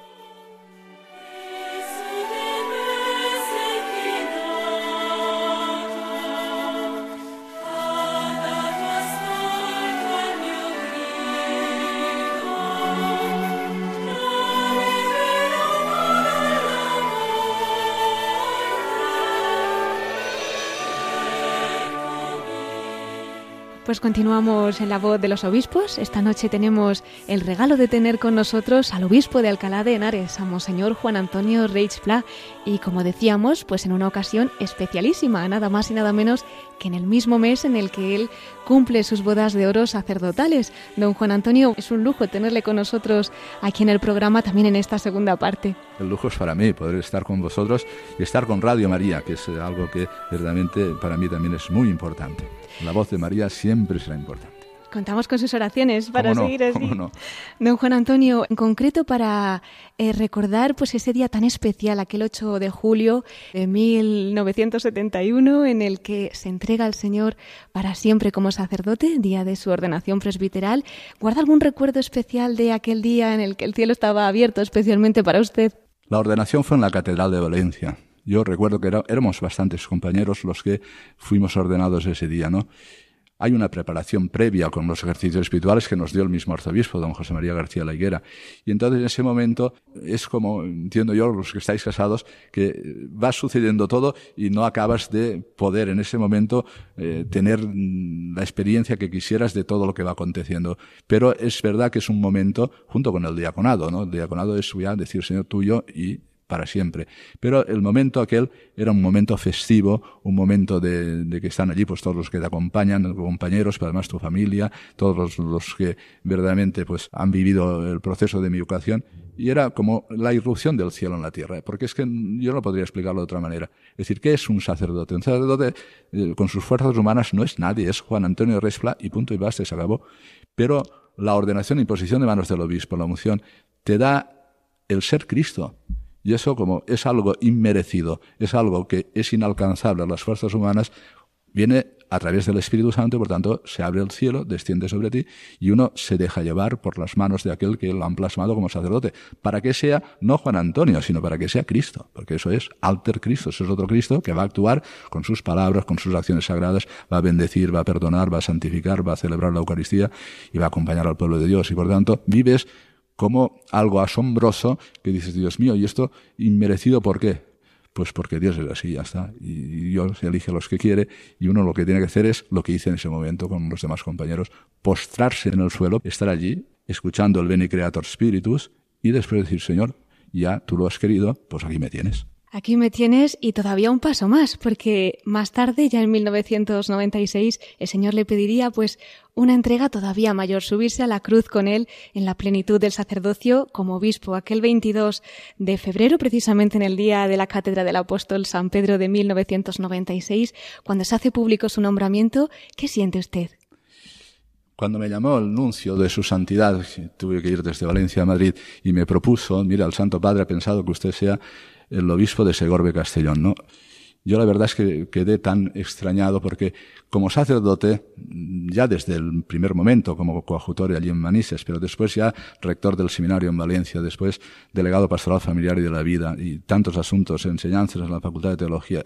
Pues continuamos en la voz de los obispos. Esta noche tenemos el regalo de tener con nosotros al obispo de Alcalá de Henares, a Monseñor Juan Antonio Reich Pla, y como decíamos, pues en una ocasión especialísima, nada más y nada menos que en el mismo mes en el que él cumple sus bodas de oro sacerdotales. Don Juan Antonio, es un lujo tenerle con nosotros aquí en el programa, también en esta segunda parte. El lujo es para mí poder estar con vosotros y estar con Radio María, que es algo que verdaderamente para mí también es muy importante. La voz de María siempre será importante. Contamos con sus oraciones para seguir así. Don Juan Antonio, en concreto para eh, recordar pues ese día tan especial, aquel 8 de julio de 1971, en el que se entrega al Señor para siempre como sacerdote, día de su ordenación presbiteral. ¿Guarda algún recuerdo especial de aquel día en el que el cielo estaba abierto especialmente para usted? La ordenación fue en la Catedral de Valencia. Yo recuerdo que éramos bastantes compañeros los que fuimos ordenados ese día, ¿no? Hay una preparación previa con los ejercicios espirituales que nos dio el mismo arzobispo, don José María García La Higuera. Y entonces en ese momento es como, entiendo yo, los que estáis casados, que va sucediendo todo y no acabas de poder en ese momento eh, tener la experiencia que quisieras de todo lo que va aconteciendo. Pero es verdad que es un momento, junto con el diaconado, ¿no? El diaconado es ya decir, Señor, tuyo y para siempre. Pero el momento aquel era un momento festivo, un momento de, que están allí pues todos los que te acompañan, compañeros, pero además tu familia, todos los, que verdaderamente pues han vivido el proceso de mi educación y era como la irrupción del cielo en la tierra, porque es que yo no podría explicarlo de otra manera. Es decir, ¿qué es un sacerdote? Un sacerdote eh, con sus fuerzas humanas no es nadie, es Juan Antonio Respla y punto y basta se acabó. Pero la ordenación y imposición de manos del obispo, la unción, te da el ser Cristo Y eso como es algo inmerecido, es algo que es inalcanzable a las fuerzas humanas, viene a través del Espíritu Santo por tanto se abre el cielo, desciende sobre ti y uno se deja llevar por las manos de aquel que lo han plasmado como sacerdote, para que sea no Juan Antonio, sino para que sea Cristo, porque eso es alter Cristo, eso es otro Cristo que va a actuar con sus palabras, con sus acciones sagradas, va a bendecir, va a perdonar, va a santificar, va a celebrar la Eucaristía y va a acompañar al pueblo de Dios. Y por tanto vives como algo asombroso que dices, Dios mío, ¿y esto inmerecido por qué? Pues porque Dios es así, ya está. Y Dios elige los que quiere y uno lo que tiene que hacer es lo que hice en ese momento con los demás compañeros, postrarse en el suelo, estar allí, escuchando el Beni Creator Spiritus y después decir, Señor, ya tú lo has querido, pues aquí me tienes. Aquí me tienes y todavía un paso más, porque más tarde, ya en 1996, el Señor le pediría pues una entrega todavía mayor, subirse a la cruz con él en la plenitud del sacerdocio como obispo. Aquel 22 de febrero, precisamente en el día de la cátedra del apóstol San Pedro de 1996, cuando se hace público su nombramiento, ¿qué siente usted? Cuando me llamó el nuncio de su santidad, tuve que ir desde Valencia a Madrid y me propuso, mira, el Santo Padre ha pensado que usted sea el obispo de Segorbe Castellón, ¿no? Yo la verdad es que quedé tan extrañado porque como sacerdote, ya desde el primer momento como coadjutor allí en Manises, pero después ya rector del seminario en Valencia, después delegado pastoral familiar y de la vida y tantos asuntos, enseñanzas en la Facultad de Teología,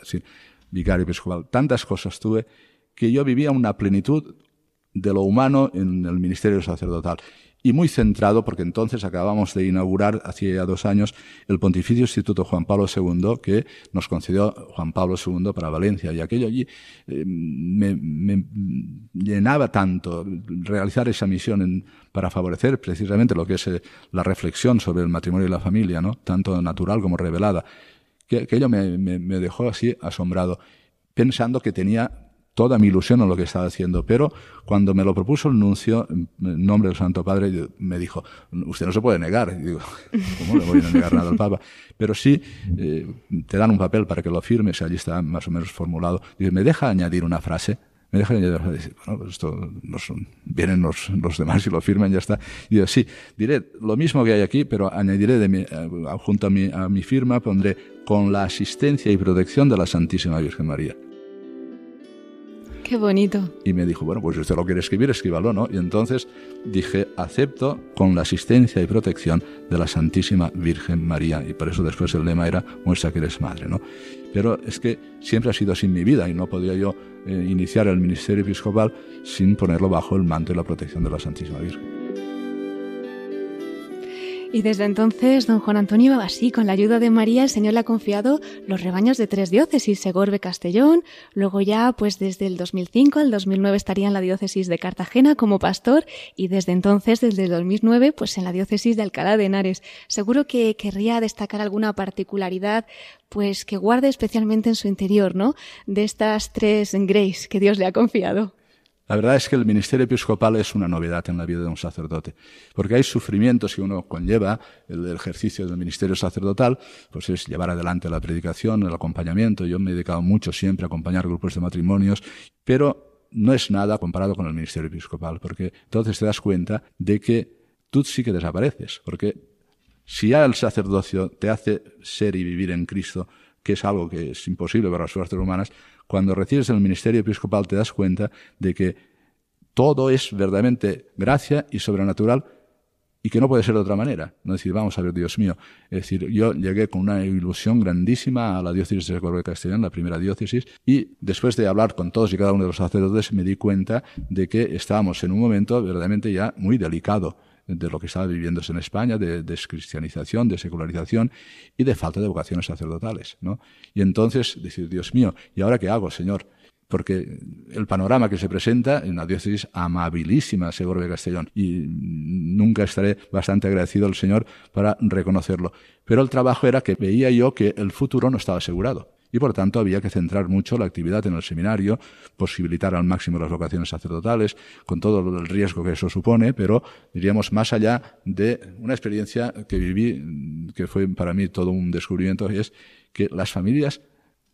vicario episcopal, tantas cosas tuve que yo vivía una plenitud de lo humano en el ministerio sacerdotal y muy centrado, porque entonces acabamos de inaugurar, hacía dos años, el Pontificio Instituto Juan Pablo II, que nos concedió Juan Pablo II para Valencia. Y aquello allí eh, me, llenaba tanto realizar esa misión para favorecer precisamente lo que es eh, la reflexión sobre el matrimonio y la familia, ¿no? tanto natural como revelada, que aquello me, me dejó así asombrado, pensando que tenía toda mi ilusión en lo que estaba haciendo. Pero cuando me lo propuso el nuncio, en nombre del Santo Padre, me dijo, usted no se puede negar. Y digo, [LAUGHS] ¿cómo le voy a negar nada al Papa? Pero sí, eh, te dan un papel para que lo firmes, allí está más o menos formulado. Dice, ¿me deja añadir una frase? me deja añadir una frase. Bueno, pues esto vienen los, los, demás y lo firman, ya está. Y sí, diré lo mismo que hay aquí, pero añadiré de mi, eh, junto a mi, a mi firma, pondré con la asistencia y protección de la Santísima Virgen María. Qué bonito. Y me dijo, bueno, pues si usted lo quiere escribir, escríbalo, ¿no? Y entonces dije, acepto con la asistencia y protección de la Santísima Virgen María. Y por eso después el lema era, muestra que eres madre, ¿no? Pero es que siempre ha sido así mi vida y no podía yo eh, iniciar el ministerio episcopal sin ponerlo bajo el manto y la protección de la Santísima Virgen. Y desde entonces, don Juan Antonio, así, con la ayuda de María, el Señor le ha confiado los rebaños de tres diócesis, Segorbe, Castellón, luego ya, pues desde el 2005 al 2009 estaría en la diócesis de Cartagena como pastor, y desde entonces, desde el 2009, pues en la diócesis de Alcalá de Henares. Seguro que querría destacar alguna particularidad, pues que guarde especialmente en su interior, ¿no? De estas tres grace que Dios le ha confiado. La verdad es que el ministerio episcopal es una novedad en la vida de un sacerdote, porque hay sufrimientos que uno conlleva, el ejercicio del ministerio sacerdotal, pues es llevar adelante la predicación, el acompañamiento. Yo me he dedicado mucho siempre a acompañar grupos de matrimonios, pero no es nada comparado con el ministerio episcopal, porque entonces te das cuenta de que tú sí que desapareces, porque si ya el sacerdocio te hace ser y vivir en Cristo, que es algo que es imposible para las fuerzas humanas, cuando recibes el ministerio episcopal te das cuenta de que todo es verdaderamente gracia y sobrenatural y que no puede ser de otra manera. No decir, vamos a ver, Dios mío. Es decir, yo llegué con una ilusión grandísima a la diócesis de Córdoba Castellán, la primera diócesis, y después de hablar con todos y cada uno de los sacerdotes me di cuenta de que estábamos en un momento verdaderamente ya muy delicado de lo que estaba viviéndose en España, de descristianización, de secularización y de falta de vocaciones sacerdotales. ¿no? Y entonces decir, Dios mío, ¿y ahora qué hago, Señor? Porque el panorama que se presenta en una diócesis amabilísima, seguro de Castellón, y nunca estaré bastante agradecido al Señor para reconocerlo. Pero el trabajo era que veía yo que el futuro no estaba asegurado y por tanto había que centrar mucho la actividad en el seminario, posibilitar al máximo las vocaciones sacerdotales, con todo el riesgo que eso supone, pero diríamos más allá de una experiencia que viví, que fue para mí todo un descubrimiento, y es que las familias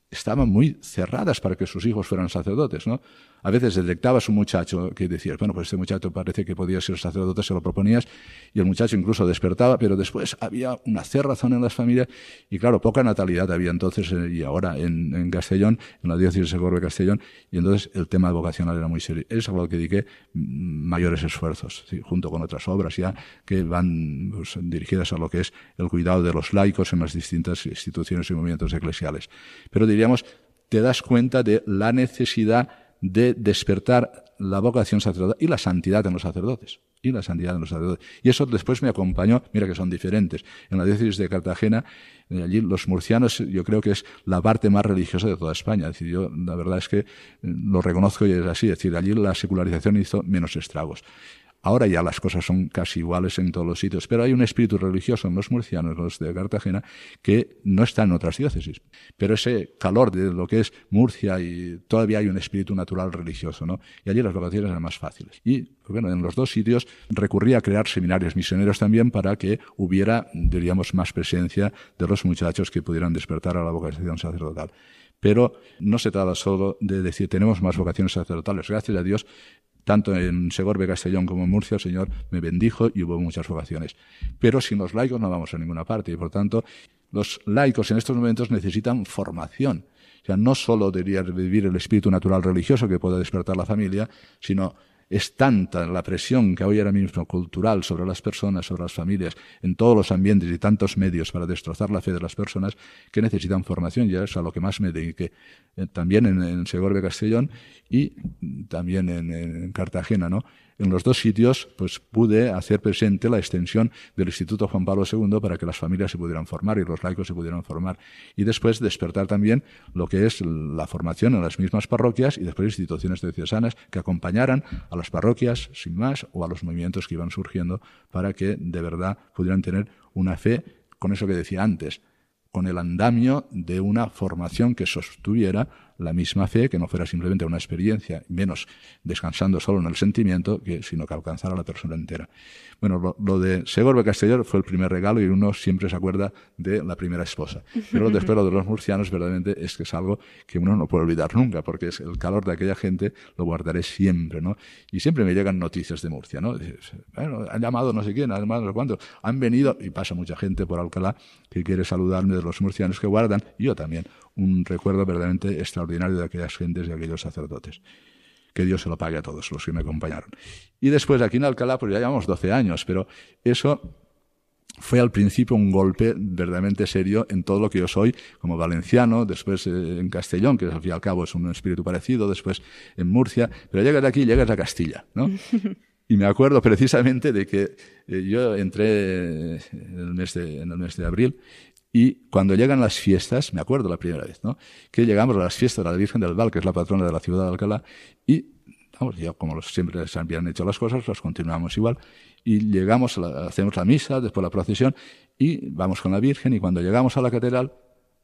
estaban muy cerradas para que sus hijos fueran sacerdotes, ¿no? A veces detectabas un muchacho que decías, bueno, pues este muchacho parece que podía ser sacerdote, se lo proponías, y el muchacho incluso despertaba, pero después había una cerrazón en las familias, y claro, poca natalidad había entonces, eh, y ahora en, Castellón, en la diócesis de Gorbe Castellón, y entonces el tema vocacional era muy serio. Es algo que dediqué mm, mayores esfuerzos, junto con otras obras ya que van pues, dirigidas a lo que es el cuidado de los laicos en las distintas instituciones y movimientos eclesiales. Pero diríamos, te das cuenta de la necesidad de despertar la vocación sacerdotal y la santidad en los sacerdotes. Y la santidad en los sacerdotes. Y eso después me acompañó, mira que son diferentes. En la diócesis de Cartagena, eh, allí los murcianos, yo creo que es la parte más religiosa de toda España. Es decir, yo la verdad es que eh, lo reconozco y es así. Es decir, allí la secularización hizo menos estragos. Ahora ya las cosas son casi iguales en todos los sitios, pero hay un espíritu religioso en los murcianos, los de Cartagena, que no está en otras diócesis. Pero ese calor de lo que es Murcia y todavía hay un espíritu natural religioso, ¿no? Y allí las vocaciones eran más fáciles. Y, bueno, en los dos sitios recurría a crear seminarios misioneros también para que hubiera, diríamos, más presencia de los muchachos que pudieran despertar a la vocación sacerdotal. Pero no se trata solo de decir tenemos más vocaciones sacerdotales. Gracias a Dios, tanto en Segorbe, Castellón como en Murcia, el Señor me bendijo y hubo muchas vocaciones. Pero sin los laicos no vamos a ninguna parte y por tanto los laicos en estos momentos necesitan formación. O sea, no solo debería vivir el espíritu natural religioso que pueda despertar la familia, sino es tanta la presión que hoy ahora mismo cultural sobre las personas, sobre las familias, en todos los ambientes y tantos medios para destrozar la fe de las personas que necesitan formación, ya es a lo que más me dediqué, eh, también en, en Segorbe Castellón y también en, en Cartagena, ¿no? En los dos sitios pues pude hacer presente la extensión del Instituto Juan Pablo II para que las familias se pudieran formar y los laicos se pudieran formar. Y después despertar también lo que es la formación en las mismas parroquias y después instituciones diocesanas que acompañaran a las parroquias sin más o a los movimientos que iban surgiendo para que de verdad pudieran tener una fe con eso que decía antes, con el andamio de una formación que sostuviera la misma fe, que no fuera simplemente una experiencia, menos descansando solo en el sentimiento, que, sino que alcanzara a la persona entera. Bueno, lo, de Segorbe Castellón fue el primer regalo y uno siempre se acuerda de la primera esposa. Pero después lo de los murcianos verdaderamente es que es algo que uno no puede olvidar nunca, porque es el calor de aquella gente lo guardaré siempre, ¿no? Y siempre me llegan noticias de Murcia, ¿no? Bueno, han llamado no sé quién, han llamado no sé cuánto, han venido, y pasa mucha gente por Alcalá que quiere saludarme de los murcianos que guardan, yo también, un recuerdo verdaderamente extraordinario de aquellas gentes y aquellos sacerdotes. Que Dios se lo pague a todos los que me acompañaron. Y después aquí en Alcalá, pues ya llevamos 12 años, pero eso fue al principio un golpe verdaderamente serio en todo lo que yo soy como valenciano, después eh, en Castellón, que al fin y al cabo es un espíritu parecido, después en Murcia, pero llegas de aquí, llegas a Castilla, ¿no? [LAUGHS] Y me acuerdo precisamente de que eh, yo entré en el mes de, en el mes de abril y cuando llegan las fiestas, me acuerdo la primera vez, ¿no? Que llegamos a las fiestas de la Virgen del Val, que es la patrona de la ciudad de Alcalá, y, vamos, ya como siempre se habían hecho las cosas, las continuamos igual, y llegamos, hacemos la misa, después la procesión, y vamos con la Virgen, y cuando llegamos a la catedral,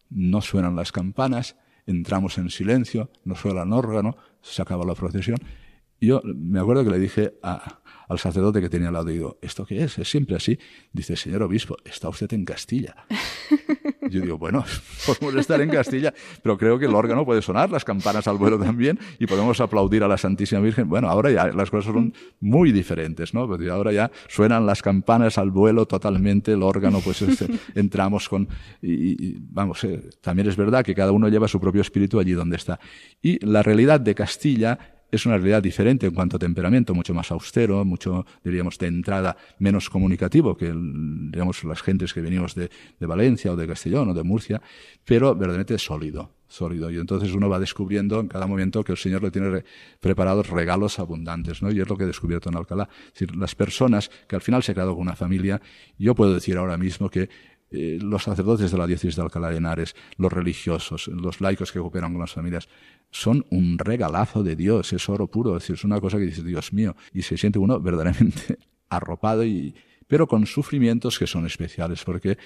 no suenan las campanas, entramos en silencio, no suena el órgano, se acaba la procesión. Yo me acuerdo que le dije a, al sacerdote que tenía al lado y digo, ¿esto qué es? ¿Es siempre así? Dice, señor obispo, está usted en Castilla. [LAUGHS] Yo digo, bueno, [LAUGHS] podemos estar en Castilla, pero creo que el órgano puede sonar, las campanas al vuelo también, y podemos aplaudir a la Santísima Virgen. Bueno, ahora ya las cosas son muy diferentes, ¿no? Porque ahora ya suenan las campanas al vuelo totalmente, el órgano, pues este, [LAUGHS] entramos con... Y, vamos, eh, también es verdad que cada uno lleva su propio espíritu allí donde está. Y la realidad de Castilla es una realidad diferente en cuanto a temperamento, mucho más austero, mucho, diríamos, de entrada menos comunicativo que, digamos, las gentes que venimos de, Valencia o de Castellón o de Murcia, pero verdaderamente sólido, sólido. Y entonces uno va descubriendo en cada momento que el Señor le tiene preparados regalos abundantes, ¿no? Y es lo que he descubierto en Alcalá. Es decir, las personas que al final se han quedado con una familia, yo puedo decir ahora mismo que eh, los sacerdotes de la diócesis de Alcalá de Henares, los religiosos, los laicos que cooperan con las familias, son un regalazo de Dios, es oro puro, es, decir, es una cosa que dice, Dios mío, y se siente uno verdaderamente [LAUGHS] arropado, y, pero con sufrimientos que son especiales, porque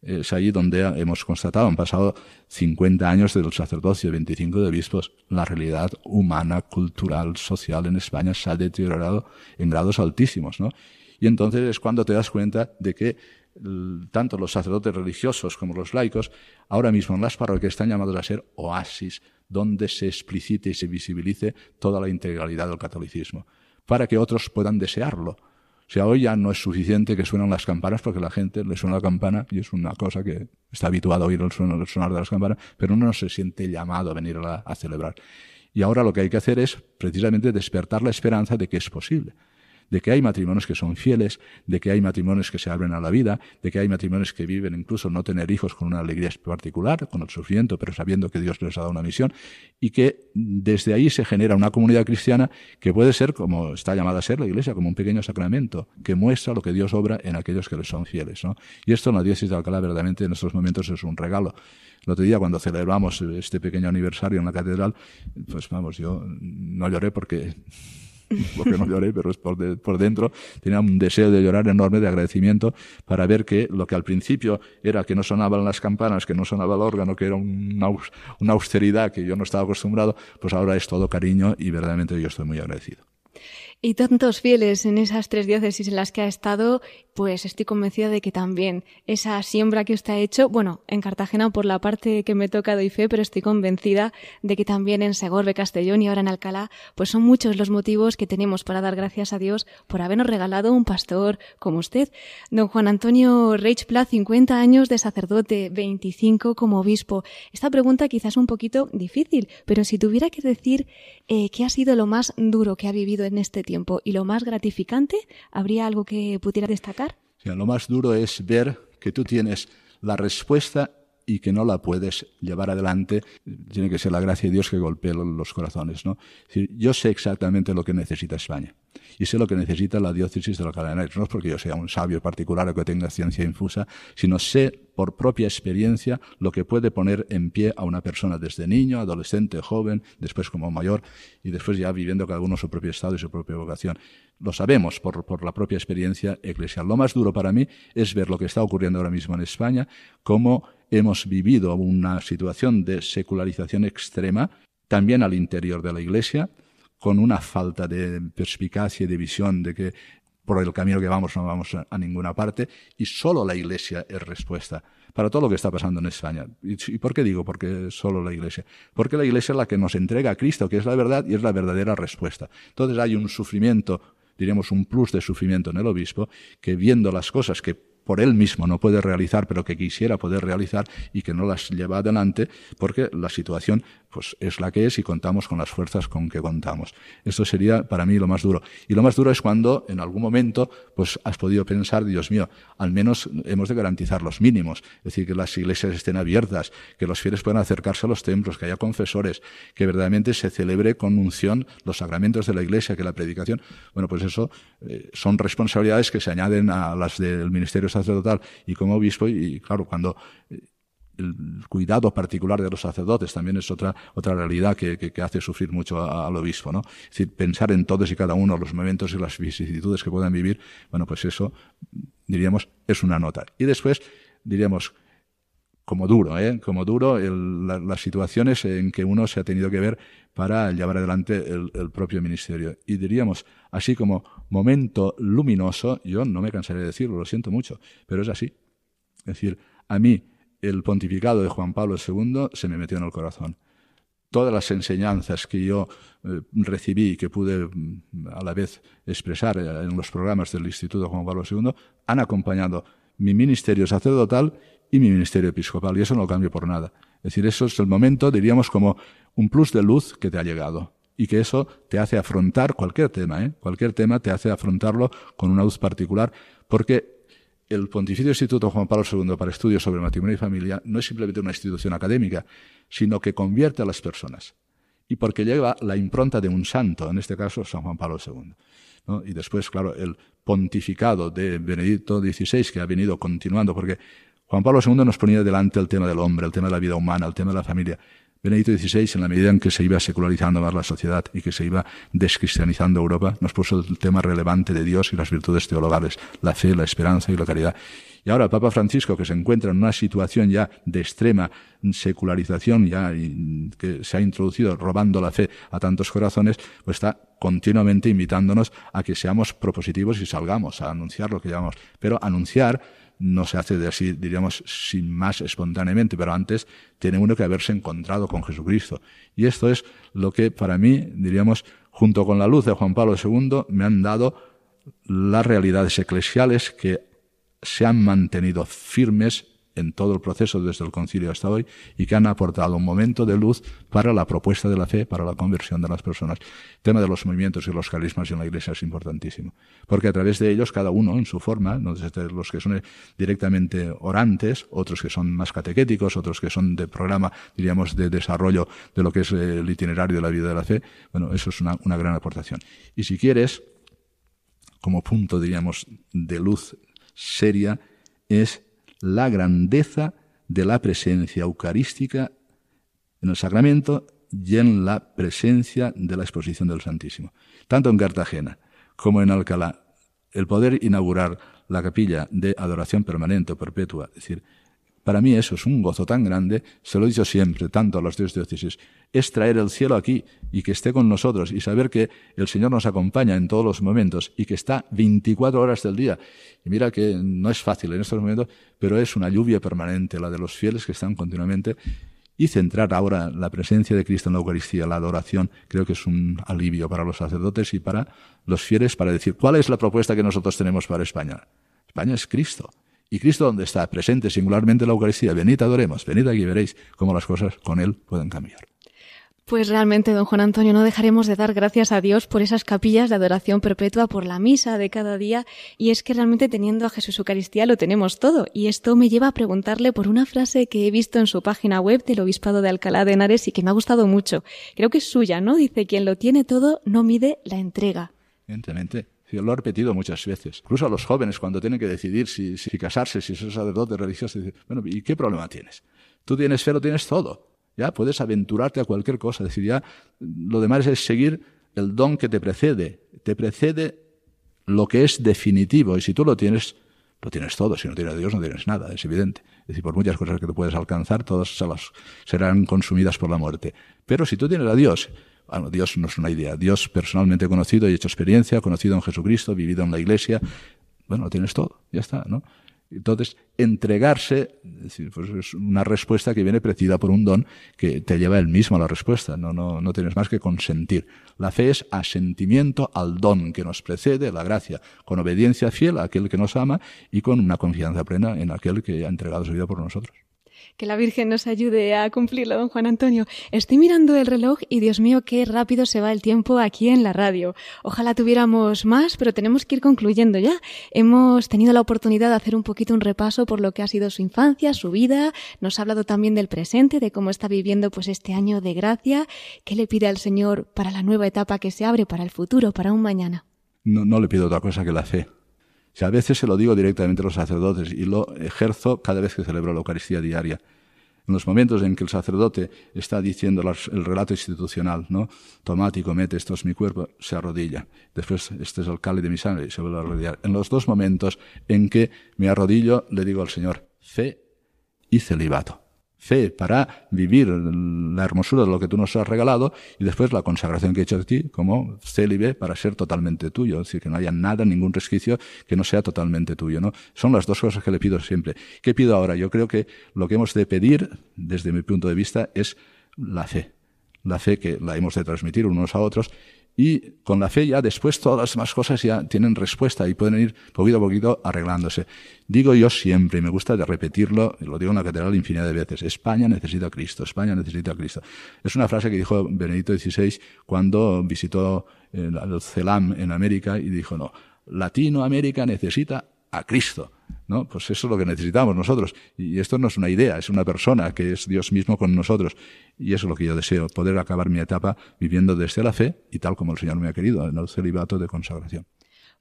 es allí donde hemos constatado, han pasado 50 años del sacerdocio, 25 de obispos, la realidad humana, cultural, social en España se ha deteriorado en grados altísimos, ¿no? Y entonces es cuando te das cuenta de que tanto los sacerdotes religiosos como los laicos, ahora mismo en las parroquias están llamados a ser oasis donde se explicite y se visibilice toda la integralidad del catolicismo, para que otros puedan desearlo. O sea, hoy ya no es suficiente que suenan las campanas porque la gente le suena la campana y es una cosa que está habituada a oír el, sonar de las campanas, pero uno no se siente llamado a venir a celebrar. Y ahora lo que hay que hacer es precisamente despertar la esperanza de que es posible de que hay matrimonios que son fieles, de que hay matrimonios que se abren a la vida, de que hay matrimonios que viven incluso no tener hijos con una alegría particular, con el sufrimiento, pero sabiendo que Dios les ha dado una misión, y que desde ahí se genera una comunidad cristiana que puede ser, como está llamada a ser la Iglesia, como un pequeño sacramento, que muestra lo que Dios obra en aquellos que les son fieles. ¿no? Y esto en la diócesis de Alcalá verdaderamente en estos momentos es un regalo. El otro día, cuando celebramos este pequeño aniversario en la catedral, pues vamos, yo no lloré porque [LAUGHS] porque no lloré, pero es por, por, dentro, tenía un deseo de llorar enorme de agradecimiento para ver que lo que al principio era que no sonaban las campanas, que no sonaba el órgano, que era una, una austeridad que yo no estaba acostumbrado, pues ahora es todo cariño y verdaderamente yo estoy muy agradecido. Y tantos fieles en esas tres diócesis en las que ha estado, pues estoy convencida de que también esa siembra que usted ha hecho, bueno, en Cartagena por la parte que me toca doy fe, pero estoy convencida de que también en Segorbe, Castellón y ahora en Alcalá, pues son muchos los motivos que tenemos para dar gracias a Dios por habernos regalado un pastor como usted. Don Juan Antonio Reich Pla, 50 años de sacerdote, 25 como obispo. Esta pregunta quizás un poquito difícil, pero si tuviera que decir eh, qué ha sido lo más duro que ha vivido en este tiempo. ¿Y lo más gratificante? ¿Habría algo que pudiera destacar? lo más duro es ver que tú tienes la respuesta y que no la puedes llevar adelante, tiene que ser la gracia de Dios que golpee los corazones. ¿no? yo sé exactamente lo que necesita España y sé lo que necesita la diócesis de la cadena. No es porque yo sea un sabio particular o que tenga ciencia infusa, sino sé por propia experiencia lo que puede poner en pie a una persona desde niño, adolescente, joven, después como mayor y después ya viviendo cada uno su propio estado y su propia vocación. Lo sabemos por, por la propia experiencia eclesial. Lo más duro para mí es ver lo que está ocurriendo ahora mismo en España, cómo hemos vivido una situación de secularización extrema, también al interior de la Iglesia, con una falta de perspicacia y de visión de que por el camino que vamos no vamos a, ninguna parte y solo la Iglesia es respuesta para todo lo que está pasando en España. ¿Y, por qué digo? Porque solo la Iglesia. Porque la Iglesia es la que nos entrega a Cristo, que es la verdad y es la verdadera respuesta. Entonces hay un sufrimiento, diríamos un plus de sufrimiento en el obispo, que viendo las cosas que por él mismo no puede realizar, pero que quisiera poder realizar y que no las lleva adelante porque la situación pues es la que es y contamos con las fuerzas con que contamos. Esto sería para mí lo más duro. Y lo más duro es cuando en algún momento pues has podido pensar, Dios mío, al menos hemos de garantizar los mínimos, es decir, que las iglesias estén abiertas, que los fieles puedan acercarse a los templos, que haya confesores, que verdaderamente se celebre con unción los sacramentos de la iglesia, que la predicación, bueno, pues eso eh, son responsabilidades que se añaden a las del ministerio sacerdotal y como obispo y claro, cuando eh, el cuidado particular de los sacerdotes también es otra, otra realidad que, que, hace sufrir mucho al obispo, ¿no? Es decir, pensar en todos y cada uno los momentos y las vicisitudes que puedan vivir, bueno, pues eso, diríamos, es una nota. Y después, diríamos, como duro, ¿eh? Como duro las situaciones en que uno se ha tenido que ver para llevar adelante el, el, propio ministerio. Y diríamos, así como momento luminoso, yo no me cansaré de decirlo, lo siento mucho, pero es así. Es decir, a mí, el pontificado de Juan Pablo II se me metió en el corazón. Todas las enseñanzas que yo eh, recibí y que pude mm, a la vez expresar eh, en los programas del Instituto Juan Pablo II han acompañado mi ministerio sacerdotal y mi ministerio episcopal, y eso no lo cambio por nada. Es decir, eso es el momento, diríamos, como un plus de luz que te ha llegado y que eso te hace afrontar cualquier tema, ¿eh? cualquier tema te hace afrontarlo con una luz particular, porque el Pontificio Instituto Juan Pablo II para Estudios sobre Matrimonio y Familia no es simplemente una institución académica, sino que convierte a las personas. Y porque lleva la impronta de un santo, en este caso San Juan Pablo II. Y después, claro, el pontificado de Benedicto XVI, que ha venido continuando, porque Juan Pablo II nos ponía delante el tema del hombre, el tema de la vida humana, el tema de la familia. Benedicto XVI, en la medida en que se iba secularizando más la sociedad y que se iba descristianizando Europa, nos puso el tema relevante de Dios y las virtudes teologales, la fe, la esperanza y la caridad. Y ahora Papa Francisco, que se encuentra en una situación ya de extrema secularización, ya que se ha introducido robando la fe a tantos corazones, pues está continuamente invitándonos a que seamos propositivos y salgamos a anunciar lo que llamamos. Pero anunciar no se hace de así, diríamos, sin más espontáneamente, pero antes tiene uno que haberse encontrado con Jesucristo. Y esto es lo que para mí, diríamos, junto con la luz de Juan Pablo II, me han dado las realidades eclesiales que se han mantenido firmes en todo el proceso desde el concilio hasta hoy y que han aportado un momento de luz para la propuesta de la fe, para la conversión de las personas. El tema de los movimientos y los carismas en la Iglesia es importantísimo, porque a través de ellos cada uno en su forma, los que son directamente orantes, otros que son más catequéticos, otros que son de programa, diríamos, de desarrollo de lo que es el itinerario de la vida de la fe, bueno, eso es una, una gran aportación. Y si quieres, como punto, diríamos, de luz seria, es la grandeza de la presencia eucarística en el sacramento y en la presencia de la exposición del Santísimo. Tanto en Cartagena como en Alcalá, el poder inaugurar la capilla de adoración permanente o perpetua, es decir, para mí eso es un gozo tan grande, se lo he dicho siempre, tanto a los dios diócesis, es traer el cielo aquí y que esté con nosotros y saber que el Señor nos acompaña en todos los momentos y que está 24 horas del día. Y mira que no es fácil en estos momentos, pero es una lluvia permanente, la de los fieles que están continuamente. Y centrar ahora la presencia de Cristo en la Eucaristía, la adoración, creo que es un alivio para los sacerdotes y para los fieles para decir, ¿cuál es la propuesta que nosotros tenemos para España? España es Cristo. Y Cristo donde está presente singularmente en la Eucaristía, venid adoremos, venid aquí y veréis cómo las cosas con Él pueden cambiar. Pues realmente, don Juan Antonio, no dejaremos de dar gracias a Dios por esas capillas de adoración perpetua, por la misa de cada día, y es que realmente teniendo a Jesús Eucaristía lo tenemos todo. Y esto me lleva a preguntarle por una frase que he visto en su página web del Obispado de Alcalá de Henares y que me ha gustado mucho. Creo que es suya, ¿no? Dice, quien lo tiene todo no mide la entrega. Evidentemente. Lo he repetido muchas veces. Incluso a los jóvenes, cuando tienen que decidir si, casarse, si son sacerdotes religiosos, dicen, bueno, ¿y qué problema tienes? Tú tienes fe, lo tienes todo. Ya puedes aventurarte a cualquier cosa. Es decir, ya lo demás es seguir el don que te precede. Te precede lo que es definitivo. Y si tú lo tienes, lo tienes todo. Si no tienes a Dios, no tienes nada. Es evidente. Es decir, por muchas cosas que tú puedes alcanzar, todas serán consumidas por la muerte. Pero si tú tienes a Dios, Dios no es una idea. Dios personalmente conocido y hecho experiencia, conocido en Jesucristo, vivido en la iglesia. Bueno, lo tienes todo. Ya está, ¿no? Entonces, entregarse pues es una respuesta que viene precedida por un don que te lleva él mismo a la respuesta. No, no, no tienes más que consentir. La fe es asentimiento al don que nos precede, la gracia, con obediencia fiel a aquel que nos ama y con una confianza plena en aquel que ha entregado su vida por nosotros. Que la Virgen nos ayude a cumplirlo, don Juan Antonio. Estoy mirando el reloj y Dios mío, qué rápido se va el tiempo aquí en la radio. Ojalá tuviéramos más, pero tenemos que ir concluyendo ya. Hemos tenido la oportunidad de hacer un poquito un repaso por lo que ha sido su infancia, su vida. Nos ha hablado también del presente, de cómo está viviendo pues este año de gracia. ¿Qué le pide al Señor para la nueva etapa que se abre, para el futuro, para un mañana? No, no le pido otra cosa que la fe a veces se lo digo directamente a los sacerdotes y lo ejerzo cada vez que celebro la Eucaristía diaria. En los momentos en que el sacerdote está diciendo el relato institucional, ¿no? Tomático, mete, esto es mi cuerpo, se arrodilla. Después, este es el cáliz de mi sangre y se vuelve a arrodillar. En los dos momentos en que me arrodillo, le digo al Señor, fe y celibato fe para vivir la hermosura de lo que tú nos has regalado y después la consagración que he hecho de ti como célibe para ser totalmente tuyo, es decir, que no haya nada, ningún resquicio que no sea totalmente tuyo, ¿no? Son las dos cosas que le pido siempre. ¿Qué pido ahora? Yo creo que lo que hemos de pedir, desde mi punto de vista, es la fe. La fe que la hemos de transmitir unos a otros y con la fe ya después todas las demás cosas ya tienen respuesta y pueden ir poquito a poquito arreglándose. Digo yo siempre, y me gusta repetirlo, lo digo en la catedral infinidad de veces, España necesita a Cristo, España necesita a Cristo. Es una frase que dijo Benedicto XVI cuando visitó el, el CELAM en América y dijo, no, Latinoamérica necesita a Cristo. ¿No? Pues eso es lo que necesitamos nosotros. Y esto no es una idea, es una persona que es Dios mismo con nosotros. Y eso es lo que yo deseo, poder acabar mi etapa viviendo desde la fe y tal como el Señor me ha querido, en el celibato de consagración.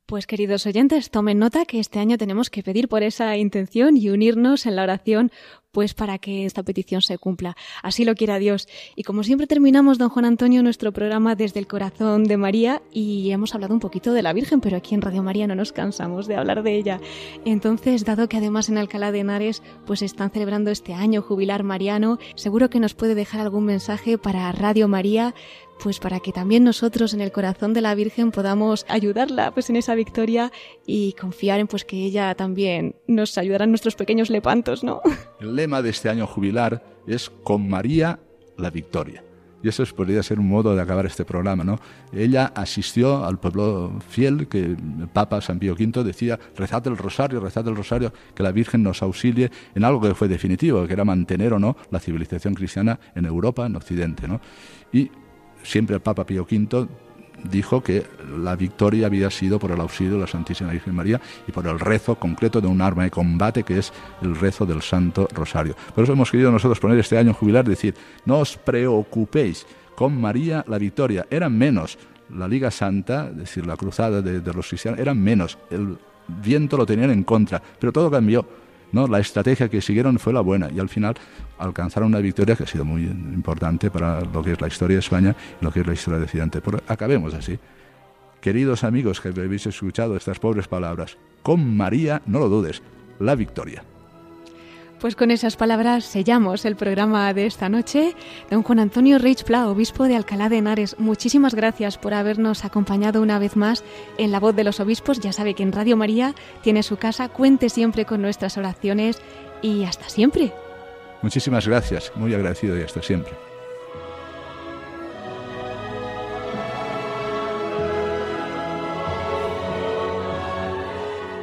Pues queridos oyentes, tomen nota que este año tenemos que pedir por esa intención y unirnos en la oración pues para que esta petición se cumpla. Así lo quiera Dios. Y como siempre terminamos, don Juan Antonio, nuestro programa desde el corazón de María y hemos hablado un poquito de la Virgen, pero aquí en Radio María no nos cansamos de hablar de ella. Entonces, dado que además en Alcalá de Henares pues están celebrando este año jubilar mariano, seguro que nos puede dejar algún mensaje para Radio María pues para que también nosotros en el corazón de la Virgen podamos ayudarla pues en esa victoria y confiar en pues que ella también nos ayudará en nuestros pequeños lepantos, ¿no? El lema de este año jubilar es con María la victoria. Y eso podría ser un modo de acabar este programa, ¿no? Ella asistió al pueblo fiel que el Papa San Pío V decía, rezad el rosario, rezad el rosario, que la Virgen nos auxilie en algo que fue definitivo, que era mantener o no la civilización cristiana en Europa, en Occidente, ¿no? Y siempre el Papa Pío V dijo que la victoria había sido por el auxilio de la Santísima Virgen María y por el rezo concreto de un arma de combate que es el rezo del Santo Rosario. Por eso hemos querido nosotros poner este año jubilar, decir, no os preocupéis, con María la victoria. Eran menos la Liga Santa, es decir, la cruzada de, de los cristianos, eran menos. El viento lo tenían en contra, pero todo cambió ¿no? La estrategia que siguieron fue la buena y al final alcanzaron una victoria que ha sido muy importante para lo que es la historia de España y lo que es la historia de Occidente. Pero acabemos así. Queridos amigos que habéis escuchado estas pobres palabras, con María, no lo dudes, la victoria. Pues con esas palabras sellamos el programa de esta noche. Don Juan Antonio Reich Pla, obispo de Alcalá de Henares, muchísimas gracias por habernos acompañado una vez más en La Voz de los Obispos. Ya sabe que en Radio María tiene su casa. Cuente siempre con nuestras oraciones y hasta siempre. Muchísimas gracias, muy agradecido y hasta siempre.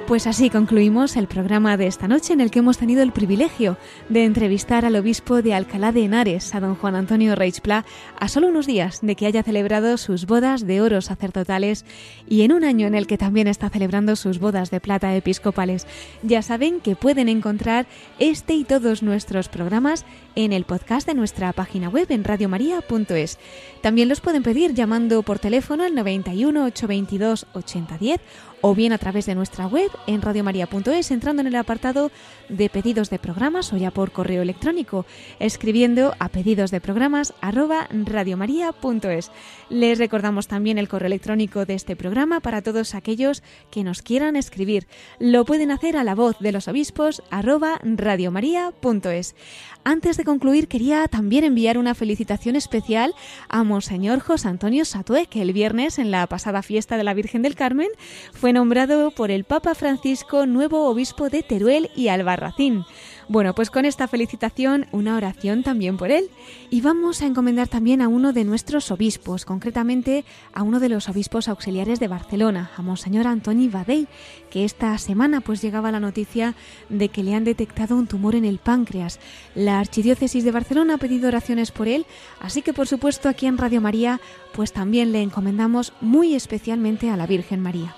Pues así concluimos el programa de esta noche en el que hemos tenido el privilegio de entrevistar al obispo de Alcalá de Henares, a don Juan Antonio Reichpla, a solo unos días de que haya celebrado sus bodas de oro sacerdotales y en un año en el que también está celebrando sus bodas de plata episcopales. Ya saben que pueden encontrar este y todos nuestros programas en el podcast de nuestra página web en radiomaria.es. También los pueden pedir llamando por teléfono al 91 822 8010 o bien a través de nuestra web en radiomaria.es entrando en el apartado de pedidos de programas o ya por correo electrónico escribiendo a pedidos de programas radiomaria.es. Les recordamos también el correo electrónico de este programa para todos aquellos que nos quieran escribir. Lo pueden hacer a la voz de los obispos radiomaria.es. Antes de concluir, quería también enviar una felicitación especial a Monseñor José Antonio Satue, que el viernes, en la pasada fiesta de la Virgen del Carmen, fue nombrado por el Papa Francisco nuevo obispo de Teruel y Albarracín. Bueno, pues con esta felicitación, una oración también por él. Y vamos a encomendar también a uno de nuestros obispos, concretamente a uno de los obispos auxiliares de Barcelona, a Monseñor Antoni Badell, que esta semana pues llegaba la noticia de que le han detectado un tumor en el páncreas. La Archidiócesis de Barcelona ha pedido oraciones por él, así que por supuesto aquí en Radio María pues también le encomendamos muy especialmente a la Virgen María.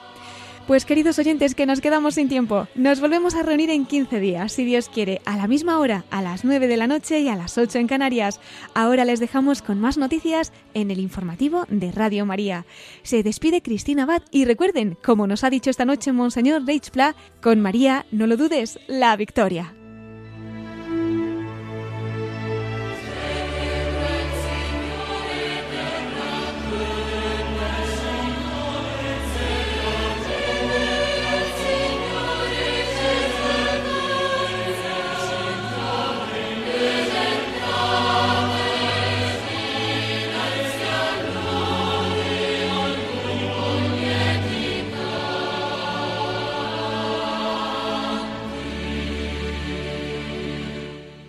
Pues queridos oyentes, que nos quedamos sin tiempo. Nos volvemos a reunir en 15 días, si Dios quiere, a la misma hora, a las 9 de la noche y a las 8 en Canarias. Ahora les dejamos con más noticias en el informativo de Radio María. Se despide Cristina Abad y recuerden, como nos ha dicho esta noche Monseñor Reichpla, con María, no lo dudes, la victoria.